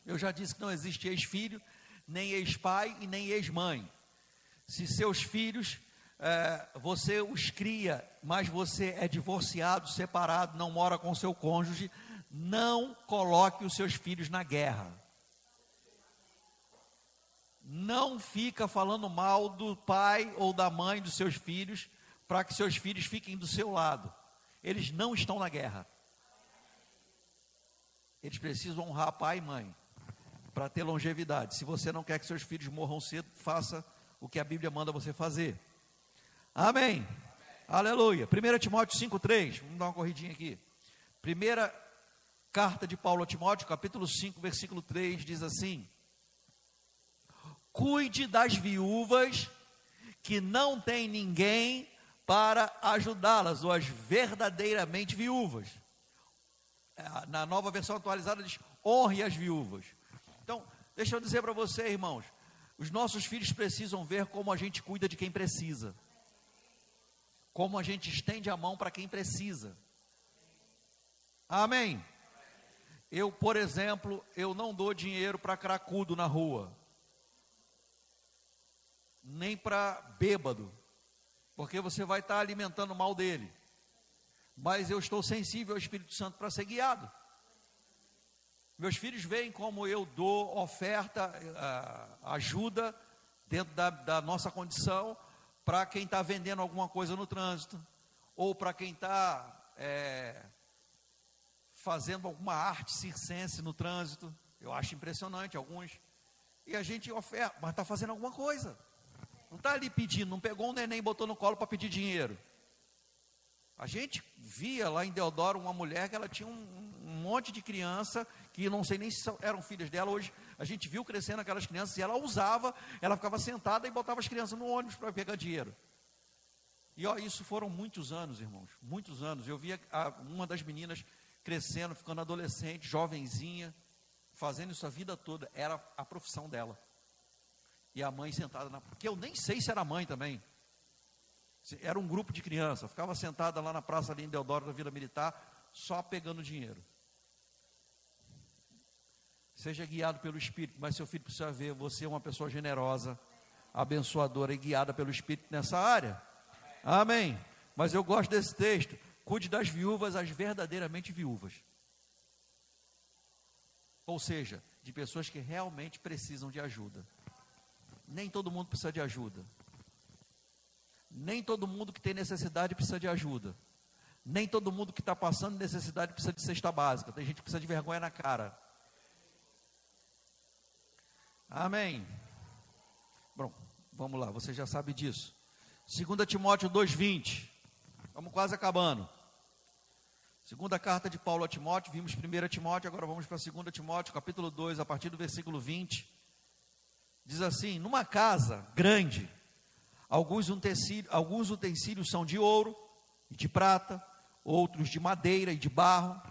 Speaker 1: Eu já disse que não existe ex-filho, nem ex-pai e nem ex-mãe. Se seus filhos, é, você os cria, mas você é divorciado, separado, não mora com seu cônjuge, não coloque os seus filhos na guerra. Não fica falando mal do pai ou da mãe dos seus filhos, para que seus filhos fiquem do seu lado. Eles não estão na guerra. Eles precisam honrar pai e mãe para ter longevidade. Se você não quer que seus filhos morram cedo, faça o que a Bíblia manda você fazer. Amém. Aleluia. 1 Timóteo 5,3. Vamos dar uma corridinha aqui. Primeira carta de Paulo a Timóteo, capítulo 5, versículo 3, diz assim: Cuide das viúvas que não tem ninguém para ajudá-las, ou as verdadeiramente viúvas. É, na nova versão atualizada diz: honre as viúvas. Então, deixa eu dizer para você, irmãos, os nossos filhos precisam ver como a gente cuida de quem precisa. Como a gente estende a mão para quem precisa. Amém. Eu, por exemplo, eu não dou dinheiro para cracudo na rua. Nem para bêbado. Porque você vai estar alimentando o mal dele. Mas eu estou sensível ao Espírito Santo para ser guiado. Meus filhos veem como eu dou oferta, uh, ajuda dentro da, da nossa condição para quem está vendendo alguma coisa no trânsito, ou para quem está é, fazendo alguma arte circense no trânsito. Eu acho impressionante alguns. E a gente oferta, mas está fazendo alguma coisa. Não está ali pedindo, não pegou um neném e botou no colo para pedir dinheiro. A gente via lá em Deodoro uma mulher que ela tinha um, um monte de criança que não sei nem se eram filhas dela. Hoje a gente viu crescendo aquelas crianças e ela usava, ela ficava sentada e botava as crianças no ônibus para pegar dinheiro. E ó, isso foram muitos anos, irmãos, muitos anos. Eu via a, uma das meninas crescendo, ficando adolescente, jovenzinha, fazendo isso a vida toda. Era a profissão dela. E a mãe sentada na. Porque eu nem sei se era mãe também. Era um grupo de crianças, ficava sentada lá na praça ali em Deodoro da Vila Militar, só pegando dinheiro. Seja guiado pelo Espírito, mas seu filho precisa ver você é uma pessoa generosa, abençoadora e guiada pelo Espírito nessa área. Amém. Mas eu gosto desse texto. Cuide das viúvas, as verdadeiramente viúvas. Ou seja, de pessoas que realmente precisam de ajuda. Nem todo mundo precisa de ajuda. Nem todo mundo que tem necessidade precisa de ajuda. Nem todo mundo que está passando necessidade precisa de cesta básica. Tem gente que precisa de vergonha na cara. Amém. Bom, vamos lá, você já sabe disso. 2 Timóteo 2,20. Vamos quase acabando. Segunda carta de Paulo a Timóteo, vimos 1 Timóteo, agora vamos para 2 Timóteo, capítulo 2, a partir do versículo 20. Diz assim: Numa casa grande, Alguns utensílios, alguns utensílios são de ouro e de prata, outros de madeira e de barro.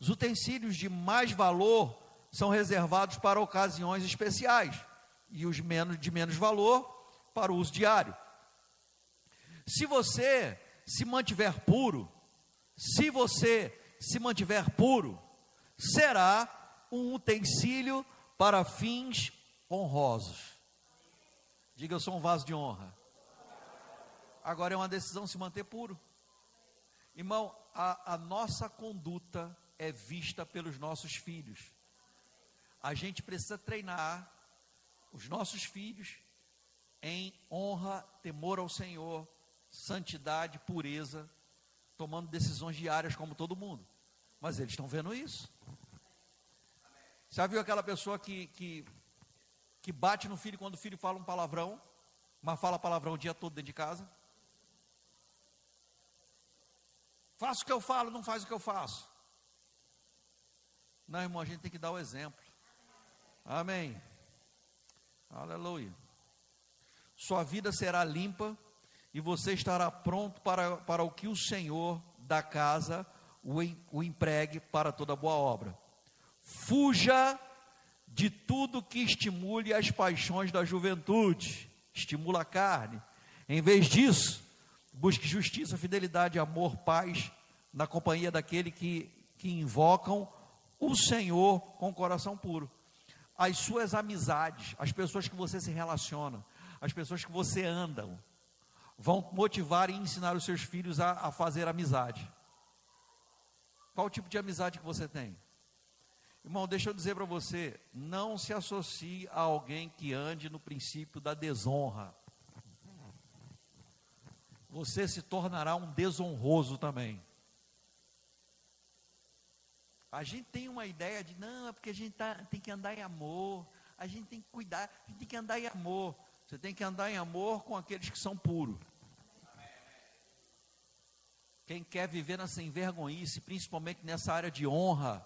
Speaker 1: Os utensílios de mais valor são reservados para ocasiões especiais e os menos de menos valor para o uso diário. Se você se mantiver puro, se você se mantiver puro, será um utensílio para fins honrosos. Diga, eu sou um vaso de honra. Agora é uma decisão se manter puro. Irmão, a, a nossa conduta é vista pelos nossos filhos. A gente precisa treinar os nossos filhos em honra, temor ao Senhor, santidade, pureza, tomando decisões diárias como todo mundo. Mas eles estão vendo isso. Já viu aquela pessoa que, que, que bate no filho quando o filho fala um palavrão, mas fala palavrão o dia todo dentro de casa? Faço o que eu falo, não faz o que eu faço. Não, irmão, a gente tem que dar o exemplo. Amém. Aleluia. Sua vida será limpa e você estará pronto para, para o que o Senhor da casa o, o empregue para toda boa obra. Fuja de tudo que estimule as paixões da juventude, estimula a carne. Em vez disso, busque justiça, fidelidade, amor, paz, na companhia daquele que, que invocam o Senhor com coração puro. As suas amizades, as pessoas que você se relaciona, as pessoas que você andam, vão motivar e ensinar os seus filhos a, a fazer amizade. Qual o tipo de amizade que você tem? Irmão, deixa eu dizer para você: não se associe a alguém que ande no princípio da desonra. Você se tornará um desonroso também. A gente tem uma ideia de, não, é porque a gente tá, tem que andar em amor, a gente tem que cuidar, a gente tem que andar em amor. Você tem que andar em amor com aqueles que são puros. Quem quer viver nessa envergonhice, principalmente nessa área de honra,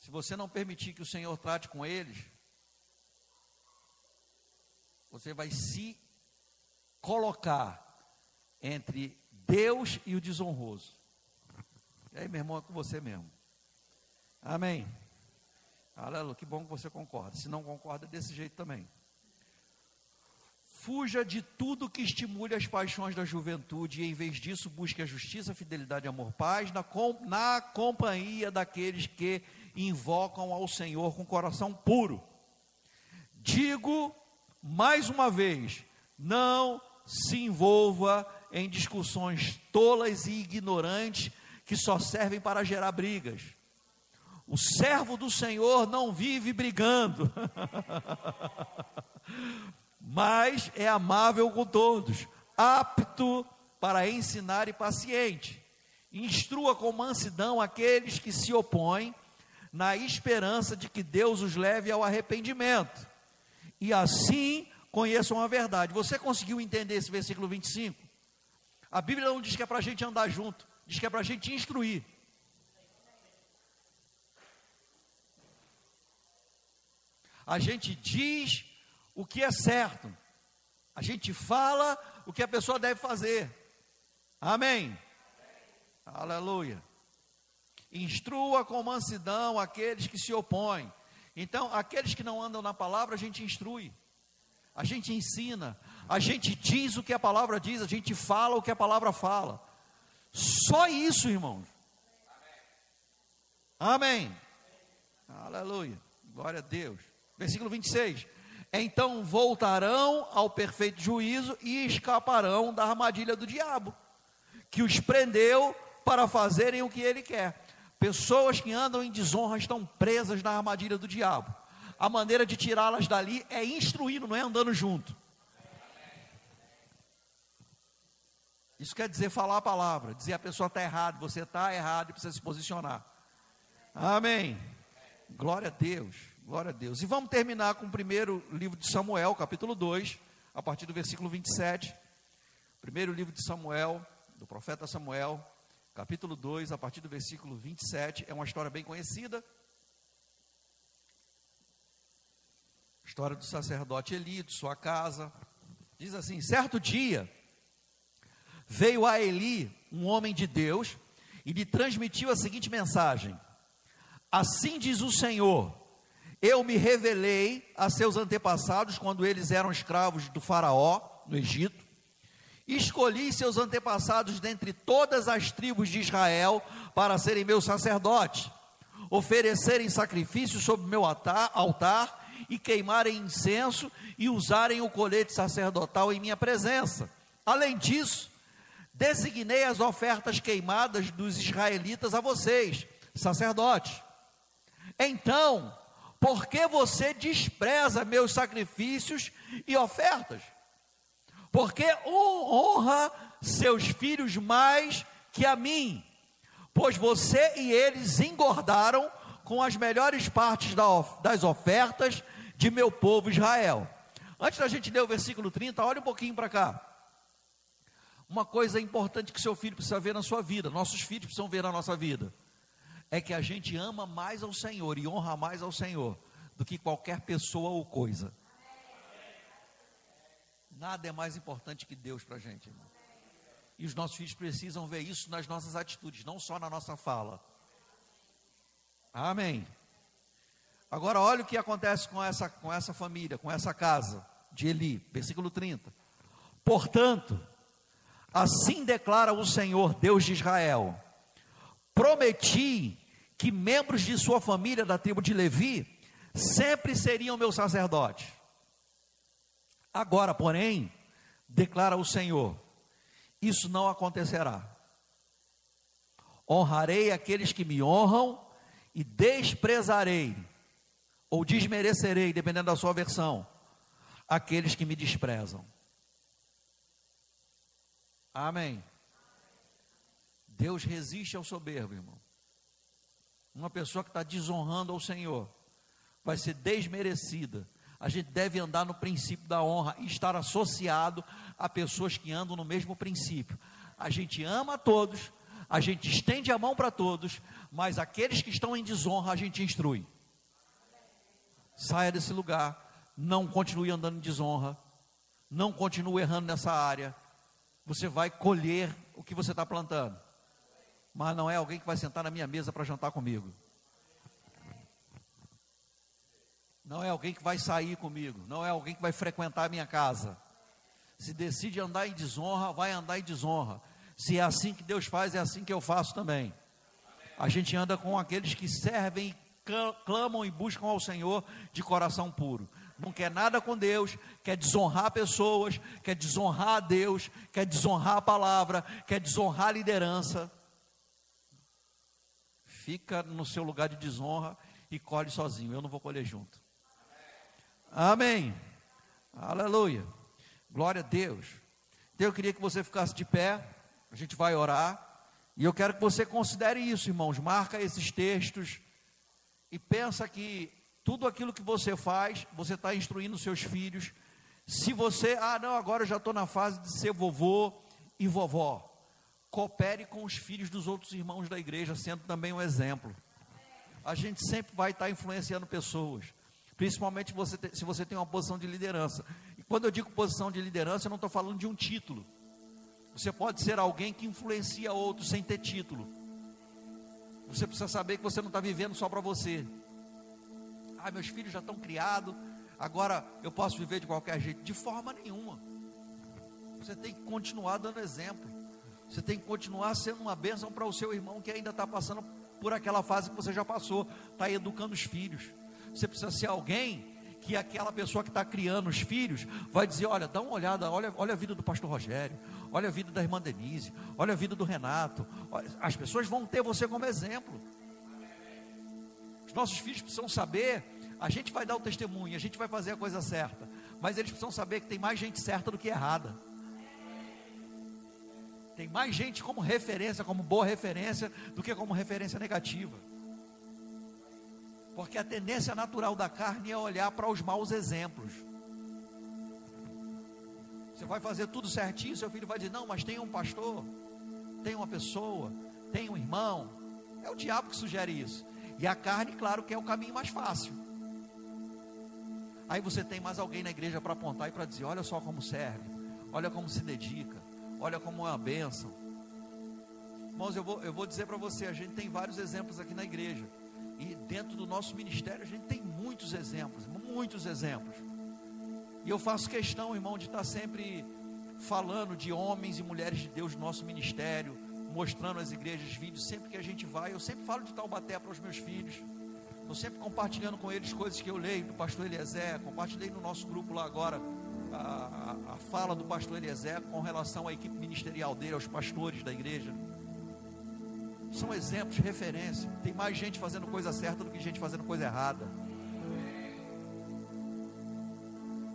Speaker 1: se você não permitir que o Senhor trate com eles, você vai se colocar entre Deus e o desonroso. E aí, meu irmão, é com você mesmo. Amém. Aleluia, que bom que você concorda. Se não concorda, é desse jeito também. Fuja de tudo que estimule as paixões da juventude e, em vez disso, busque a justiça, a fidelidade amor, paz na, com, na companhia daqueles que invocam ao Senhor com coração puro. Digo mais uma vez: não se envolva em discussões tolas e ignorantes que só servem para gerar brigas. O servo do Senhor não vive brigando. mas é amável com todos, apto para ensinar e paciente. Instrua com mansidão aqueles que se opõem, na esperança de que Deus os leve ao arrependimento. E assim conheçam a verdade. Você conseguiu entender esse versículo 25? A Bíblia não diz que é para a gente andar junto, diz que é para a gente instruir. A gente diz o que é certo. A gente fala o que a pessoa deve fazer. Amém. Amém. Aleluia. Instrua com mansidão aqueles que se opõem. Então, aqueles que não andam na palavra, a gente instrui. A gente ensina, a gente diz o que a palavra diz, a gente fala o que a palavra fala. Só isso, irmãos. Amém. Amém. Aleluia. Glória a Deus. Versículo 26 então voltarão ao perfeito juízo e escaparão da armadilha do diabo, que os prendeu para fazerem o que ele quer. Pessoas que andam em desonra estão presas na armadilha do diabo. A maneira de tirá-las dali é instruindo, não é andando junto. Isso quer dizer falar a palavra, dizer a pessoa está errada, você está errado e precisa se posicionar. Amém. Glória a Deus. Glória a Deus. E vamos terminar com o primeiro livro de Samuel, capítulo 2, a partir do versículo 27. Primeiro livro de Samuel, do profeta Samuel, capítulo 2, a partir do versículo 27. É uma história bem conhecida. História do sacerdote Eli, de sua casa. Diz assim: certo dia, veio a Eli um homem de Deus e lhe transmitiu a seguinte mensagem: Assim diz o Senhor Eu me revelei a seus antepassados quando eles eram escravos do Faraó no Egito. Escolhi seus antepassados dentre todas as tribos de Israel para serem meus sacerdotes, oferecerem sacrifícios sobre meu altar, e queimarem incenso e usarem o colete sacerdotal em minha presença. Além disso, designei as ofertas queimadas dos israelitas a vocês, sacerdotes. Então, por que você despreza meus sacrifícios e ofertas? Porque honra seus filhos mais que a mim, pois você e eles engordaram com as melhores partes das ofertas de meu povo Israel. Antes da gente ler o versículo 30, olha um pouquinho para cá. Uma coisa importante que seu filho precisa ver na sua vida, nossos filhos precisam ver na nossa vida, é que a gente ama mais ao Senhor e honra mais ao Senhor do que qualquer pessoa ou coisa. Nada é mais importante que Deus para a gente, irmão. E os nossos filhos precisam ver isso nas nossas atitudes, não só na nossa fala. Amém. Agora olha o que acontece com essa, com essa família, com essa casa de Eli, versículo 30. Portanto, Assim declara o Senhor, Deus de Israel: Prometi que membros de sua família da tribo de Levi sempre seriam meus sacerdotes. Agora, porém, declara o Senhor: Isso não acontecerá. Honrarei aqueles que me honram e desprezarei ou desmerecerei, dependendo da sua versão, aqueles que me desprezam. Amém. Deus resiste ao soberbo, irmão. Uma pessoa que está desonrando ao Senhor vai ser desmerecida. A gente deve andar no princípio da honra e estar associado a pessoas que andam no mesmo princípio. A gente ama a todos, a gente estende a mão para todos, mas aqueles que estão em desonra a gente instrui. Saia desse lugar, não continue andando em desonra, não continue errando nessa área você vai colher o que você está plantando. Mas não é alguém que vai sentar na minha mesa para jantar comigo. Não é alguém que vai sair comigo. Não é alguém que vai frequentar a minha casa. Se decide andar em desonra, vai andar em desonra. Se é assim que Deus faz, é assim que eu faço também. A gente anda com aqueles que servem, clamam e buscam ao Senhor de coração puro não quer nada com Deus, quer desonrar pessoas, quer desonrar a Deus, quer desonrar a palavra, quer desonrar a liderança. Fica no seu lugar de desonra e colhe sozinho. Eu não vou colher junto. Amém. Aleluia. Glória a Deus. Então eu queria que você ficasse de pé. A gente vai orar. E eu quero que você considere isso, irmãos. Marca esses textos e pensa que tudo aquilo que você faz, você está instruindo seus filhos. Se você, ah, não, agora eu já estou na fase de ser vovô e vovó, coopere com os filhos dos outros irmãos da igreja, sendo também um exemplo. A gente sempre vai estar influenciando pessoas, principalmente você, se você tem uma posição de liderança. E quando eu digo posição de liderança, eu não estou falando de um título. Você pode ser alguém que influencia outros sem ter título. Você precisa saber que você não está vivendo só para você ah, meus filhos já estão criados, agora eu posso viver de qualquer jeito. De forma nenhuma. Você tem que continuar dando exemplo. Você tem que continuar sendo uma bênção para o seu irmão que ainda está passando por aquela fase que você já passou, está educando os filhos. Você precisa ser alguém que aquela pessoa que está criando os filhos vai dizer: olha, dá uma olhada, olha, olha a vida do pastor Rogério, olha a vida da irmã Denise, olha a vida do Renato. As pessoas vão ter você como exemplo. Os nossos filhos precisam saber a gente vai dar o testemunho, a gente vai fazer a coisa certa, mas eles precisam saber que tem mais gente certa do que errada. Tem mais gente como referência, como boa referência, do que como referência negativa. Porque a tendência natural da carne é olhar para os maus exemplos. Você vai fazer tudo certinho, seu filho vai dizer: Não, mas tem um pastor, tem uma pessoa, tem um irmão. É o diabo que sugere isso. E a carne, claro, que é o caminho mais fácil. Aí você tem mais alguém na igreja para apontar e para dizer: olha só como serve, olha como se dedica, olha como é uma bênção. Irmãos, eu vou, eu vou dizer para você: a gente tem vários exemplos aqui na igreja, e dentro do nosso ministério a gente tem muitos exemplos, muitos exemplos. E eu faço questão, irmão, de estar sempre falando de homens e mulheres de Deus no nosso ministério, mostrando as igrejas vídeos, sempre que a gente vai, eu sempre falo de Taubaté para os meus filhos. Estou sempre compartilhando com eles coisas que eu leio do pastor Eliezer, compartilhei no nosso grupo lá agora a, a, fala do pastor Eliezer com relação à equipe ministerial dele, aos pastores da igreja. São exemplos referência. Tem mais gente fazendo coisa certa do que gente fazendo coisa errada.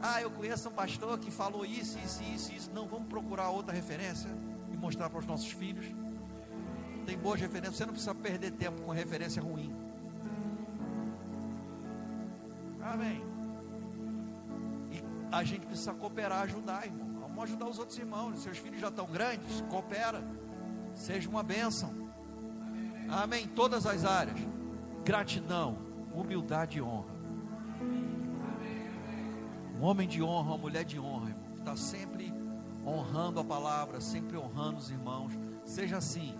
Speaker 1: Ah, eu conheço um pastor que falou isso, isso, isso, isso. Não, vamos procurar outra referência e mostrar para os nossos filhos. Tem boas referências, você não precisa perder tempo com referência ruim. Amém. A gente precisa cooperar, ajudar, irmão. Vamos ajudar os outros irmãos. Seus filhos já estão grandes, coopera. Seja uma bênção. Amém. Todas as áreas. Gratidão, humildade e honra. Um homem de honra, uma mulher de honra, irmão. Está sempre honrando a palavra, sempre honrando os irmãos. Seja assim.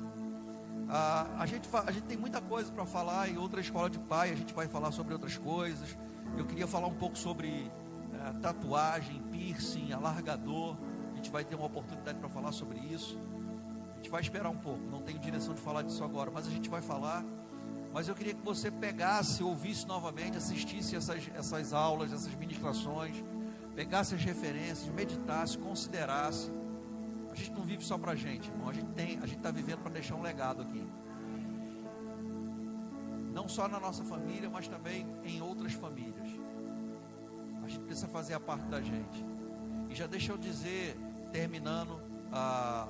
Speaker 1: Ah, a, gente, a gente tem muita coisa para falar em outra escola de pai, a gente vai falar sobre outras coisas. Eu queria falar um pouco sobre uh, tatuagem, piercing, alargador. A gente vai ter uma oportunidade para falar sobre isso. A gente vai esperar um pouco, não tenho direção de falar disso agora, mas a gente vai falar. Mas eu queria que você pegasse, ouvisse novamente, assistisse essas, essas aulas, essas ministrações, pegasse as referências, meditasse, considerasse. A gente não vive só para a gente, irmão. A gente tem, a gente está vivendo para deixar um legado aqui não só na nossa família, mas também em outras famílias. Gente precisa fazer a parte da gente. E já deixa eu dizer, terminando, ah,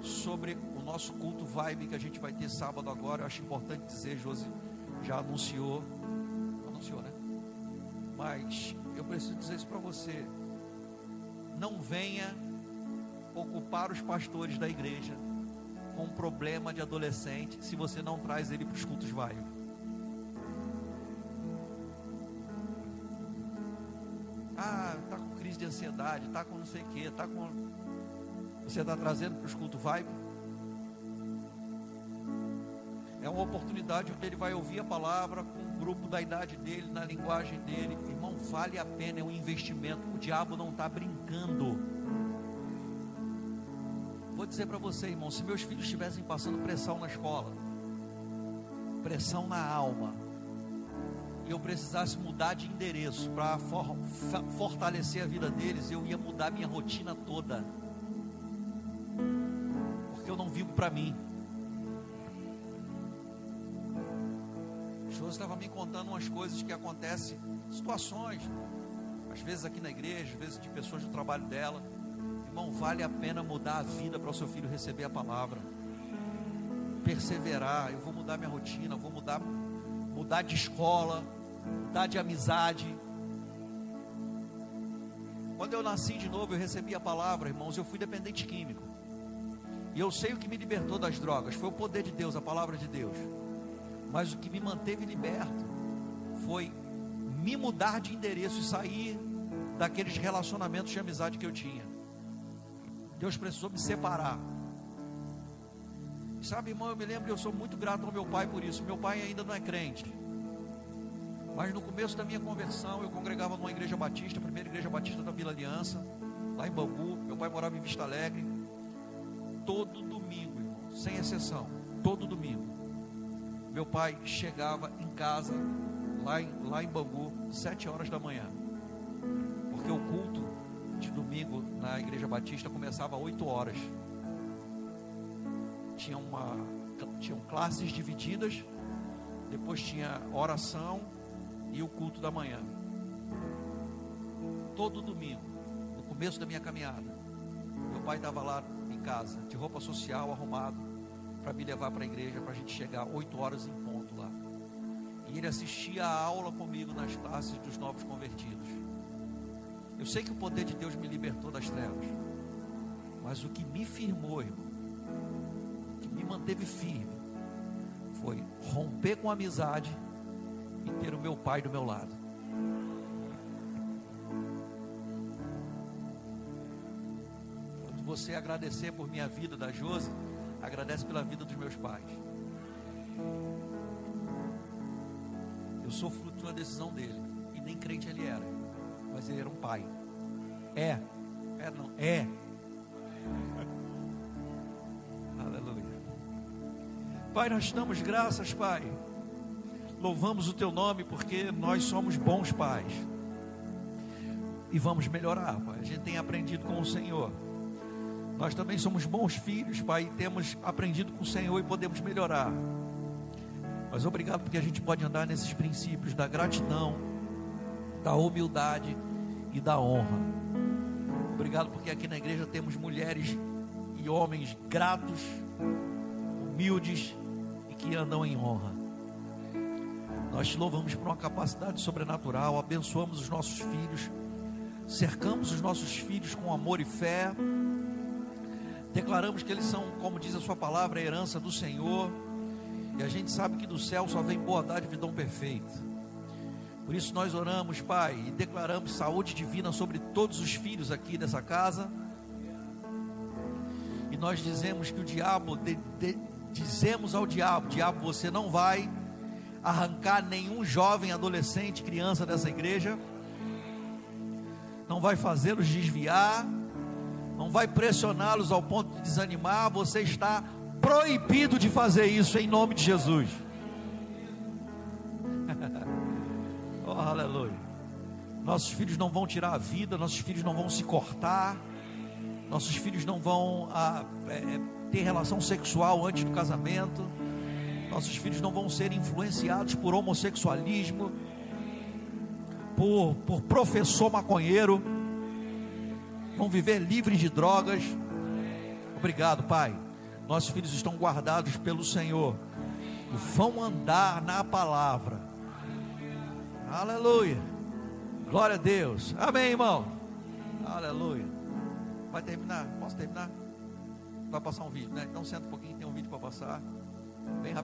Speaker 1: sobre o nosso culto vibe que a gente vai ter sábado agora. Eu acho importante dizer, Josi já anunciou, anunciou, né? Mas eu preciso dizer isso para você. Não venha ocupar os pastores da igreja com um problema de adolescente se você não traz ele para os cultos vibe. De ansiedade, está com não sei o que, está com. Você está trazendo para os cultos vibe. É uma oportunidade onde ele vai ouvir a palavra com um grupo da idade dele, na linguagem dele. Irmão, vale a pena, é um investimento. O diabo não está brincando. Vou dizer para você, irmão, se meus filhos estivessem passando pressão na escola, pressão na alma, e eu precisasse mudar de endereço para for, fortalecer a vida deles, eu ia mudar minha rotina toda. Porque eu não vivo para mim. O estava me contando umas coisas que acontecem, situações, às vezes aqui na igreja, às vezes de pessoas do trabalho dela. Irmão, vale a pena mudar a vida para o seu filho receber a palavra. Perseverar, eu vou mudar minha rotina, vou mudar mudar de escola, mudar de amizade. Quando eu nasci de novo, eu recebi a palavra, irmãos, eu fui dependente químico. E eu sei o que me libertou das drogas, foi o poder de Deus, a palavra de Deus. Mas o que me manteve liberto foi me mudar de endereço e sair daqueles relacionamentos de amizade que eu tinha. Deus precisou me separar. Sabe, irmão, eu me lembro, eu sou muito grato ao meu pai por isso. Meu pai ainda não é crente. Mas no começo da minha conversão, eu congregava numa igreja batista, a primeira igreja batista da Vila Aliança, lá em Bangu. Meu pai morava em Vista Alegre. Todo domingo, irmão, sem exceção, todo domingo. Meu pai chegava em casa, lá em, lá em Bangu, sete horas da manhã. Porque o culto de domingo na igreja batista começava às 8 horas tinha uma, tinham classes divididas, depois tinha oração e o culto da manhã. Todo domingo, no começo da minha caminhada, meu pai estava lá em casa, de roupa social, arrumado, para me levar para a igreja, para a gente chegar 8 horas em ponto lá. E ele assistia a aula comigo nas classes dos novos convertidos. Eu sei que o poder de Deus me libertou das trevas, mas o que me firmou, irmão, me manteve firme foi romper com a amizade ter o meu pai do meu lado. Quando você agradecer por minha vida da Josi, agradece pela vida dos meus pais. Eu sou fruto de uma decisão dele. nem crente ele era, mas ele era um pai. É, é não, é. (laughs) Aleluia. Pai, nós damos graças, Pai. Louvamos o teu nome porque nós somos bons pais. E vamos melhorar, Pai. A gente tem aprendido com o Senhor. Nós também somos bons filhos, Pai, e temos aprendido com o Senhor e podemos melhorar. Mas obrigado porque a gente pode andar nesses princípios da gratidão, da humildade e da honra. Obrigado porque aqui na igreja temos mulheres e homens gratos, humildes e que andam em honra. Nós te louvamos por uma capacidade sobrenatural, abençoamos os nossos filhos, cercamos os nossos filhos com amor e fé, declaramos que eles são, como diz a Sua palavra, a herança do Senhor e a gente sabe que do céu só vem boa dádiva e dom perfeito. Por isso nós oramos, Pai, e declaramos saúde divina sobre todos os filhos aqui dessa casa. E nós dizemos que o diabo, de, de, dizemos ao diabo: diabo, você não vai arrancar nenhum jovem, adolescente, criança dessa igreja, não vai fazê-los desviar, não vai pressioná-los ao ponto de desanimar, você está proibido de fazer isso em nome de Jesus. (laughs) oh, aleluia. Nossos filhos não vão tirar a vida, nossos filhos não vão se cortar, nossos filhos não vão ah, é, ter relação sexual antes do casamento, nossos filhos não vão ser influenciados por homossexualismo, por, por professor maconheiro, vão viver livres de drogas. Obrigado, Pai. Nossos filhos estão guardados pelo Senhor vão andar na palavra. Aleluia. Glória a Deus. Amém, irmão. Aleluia. Vai terminar? Posso terminar? Vai passar um vídeo, né? Então senta um pouquinho, tem um vídeo para passar. Bem rápido.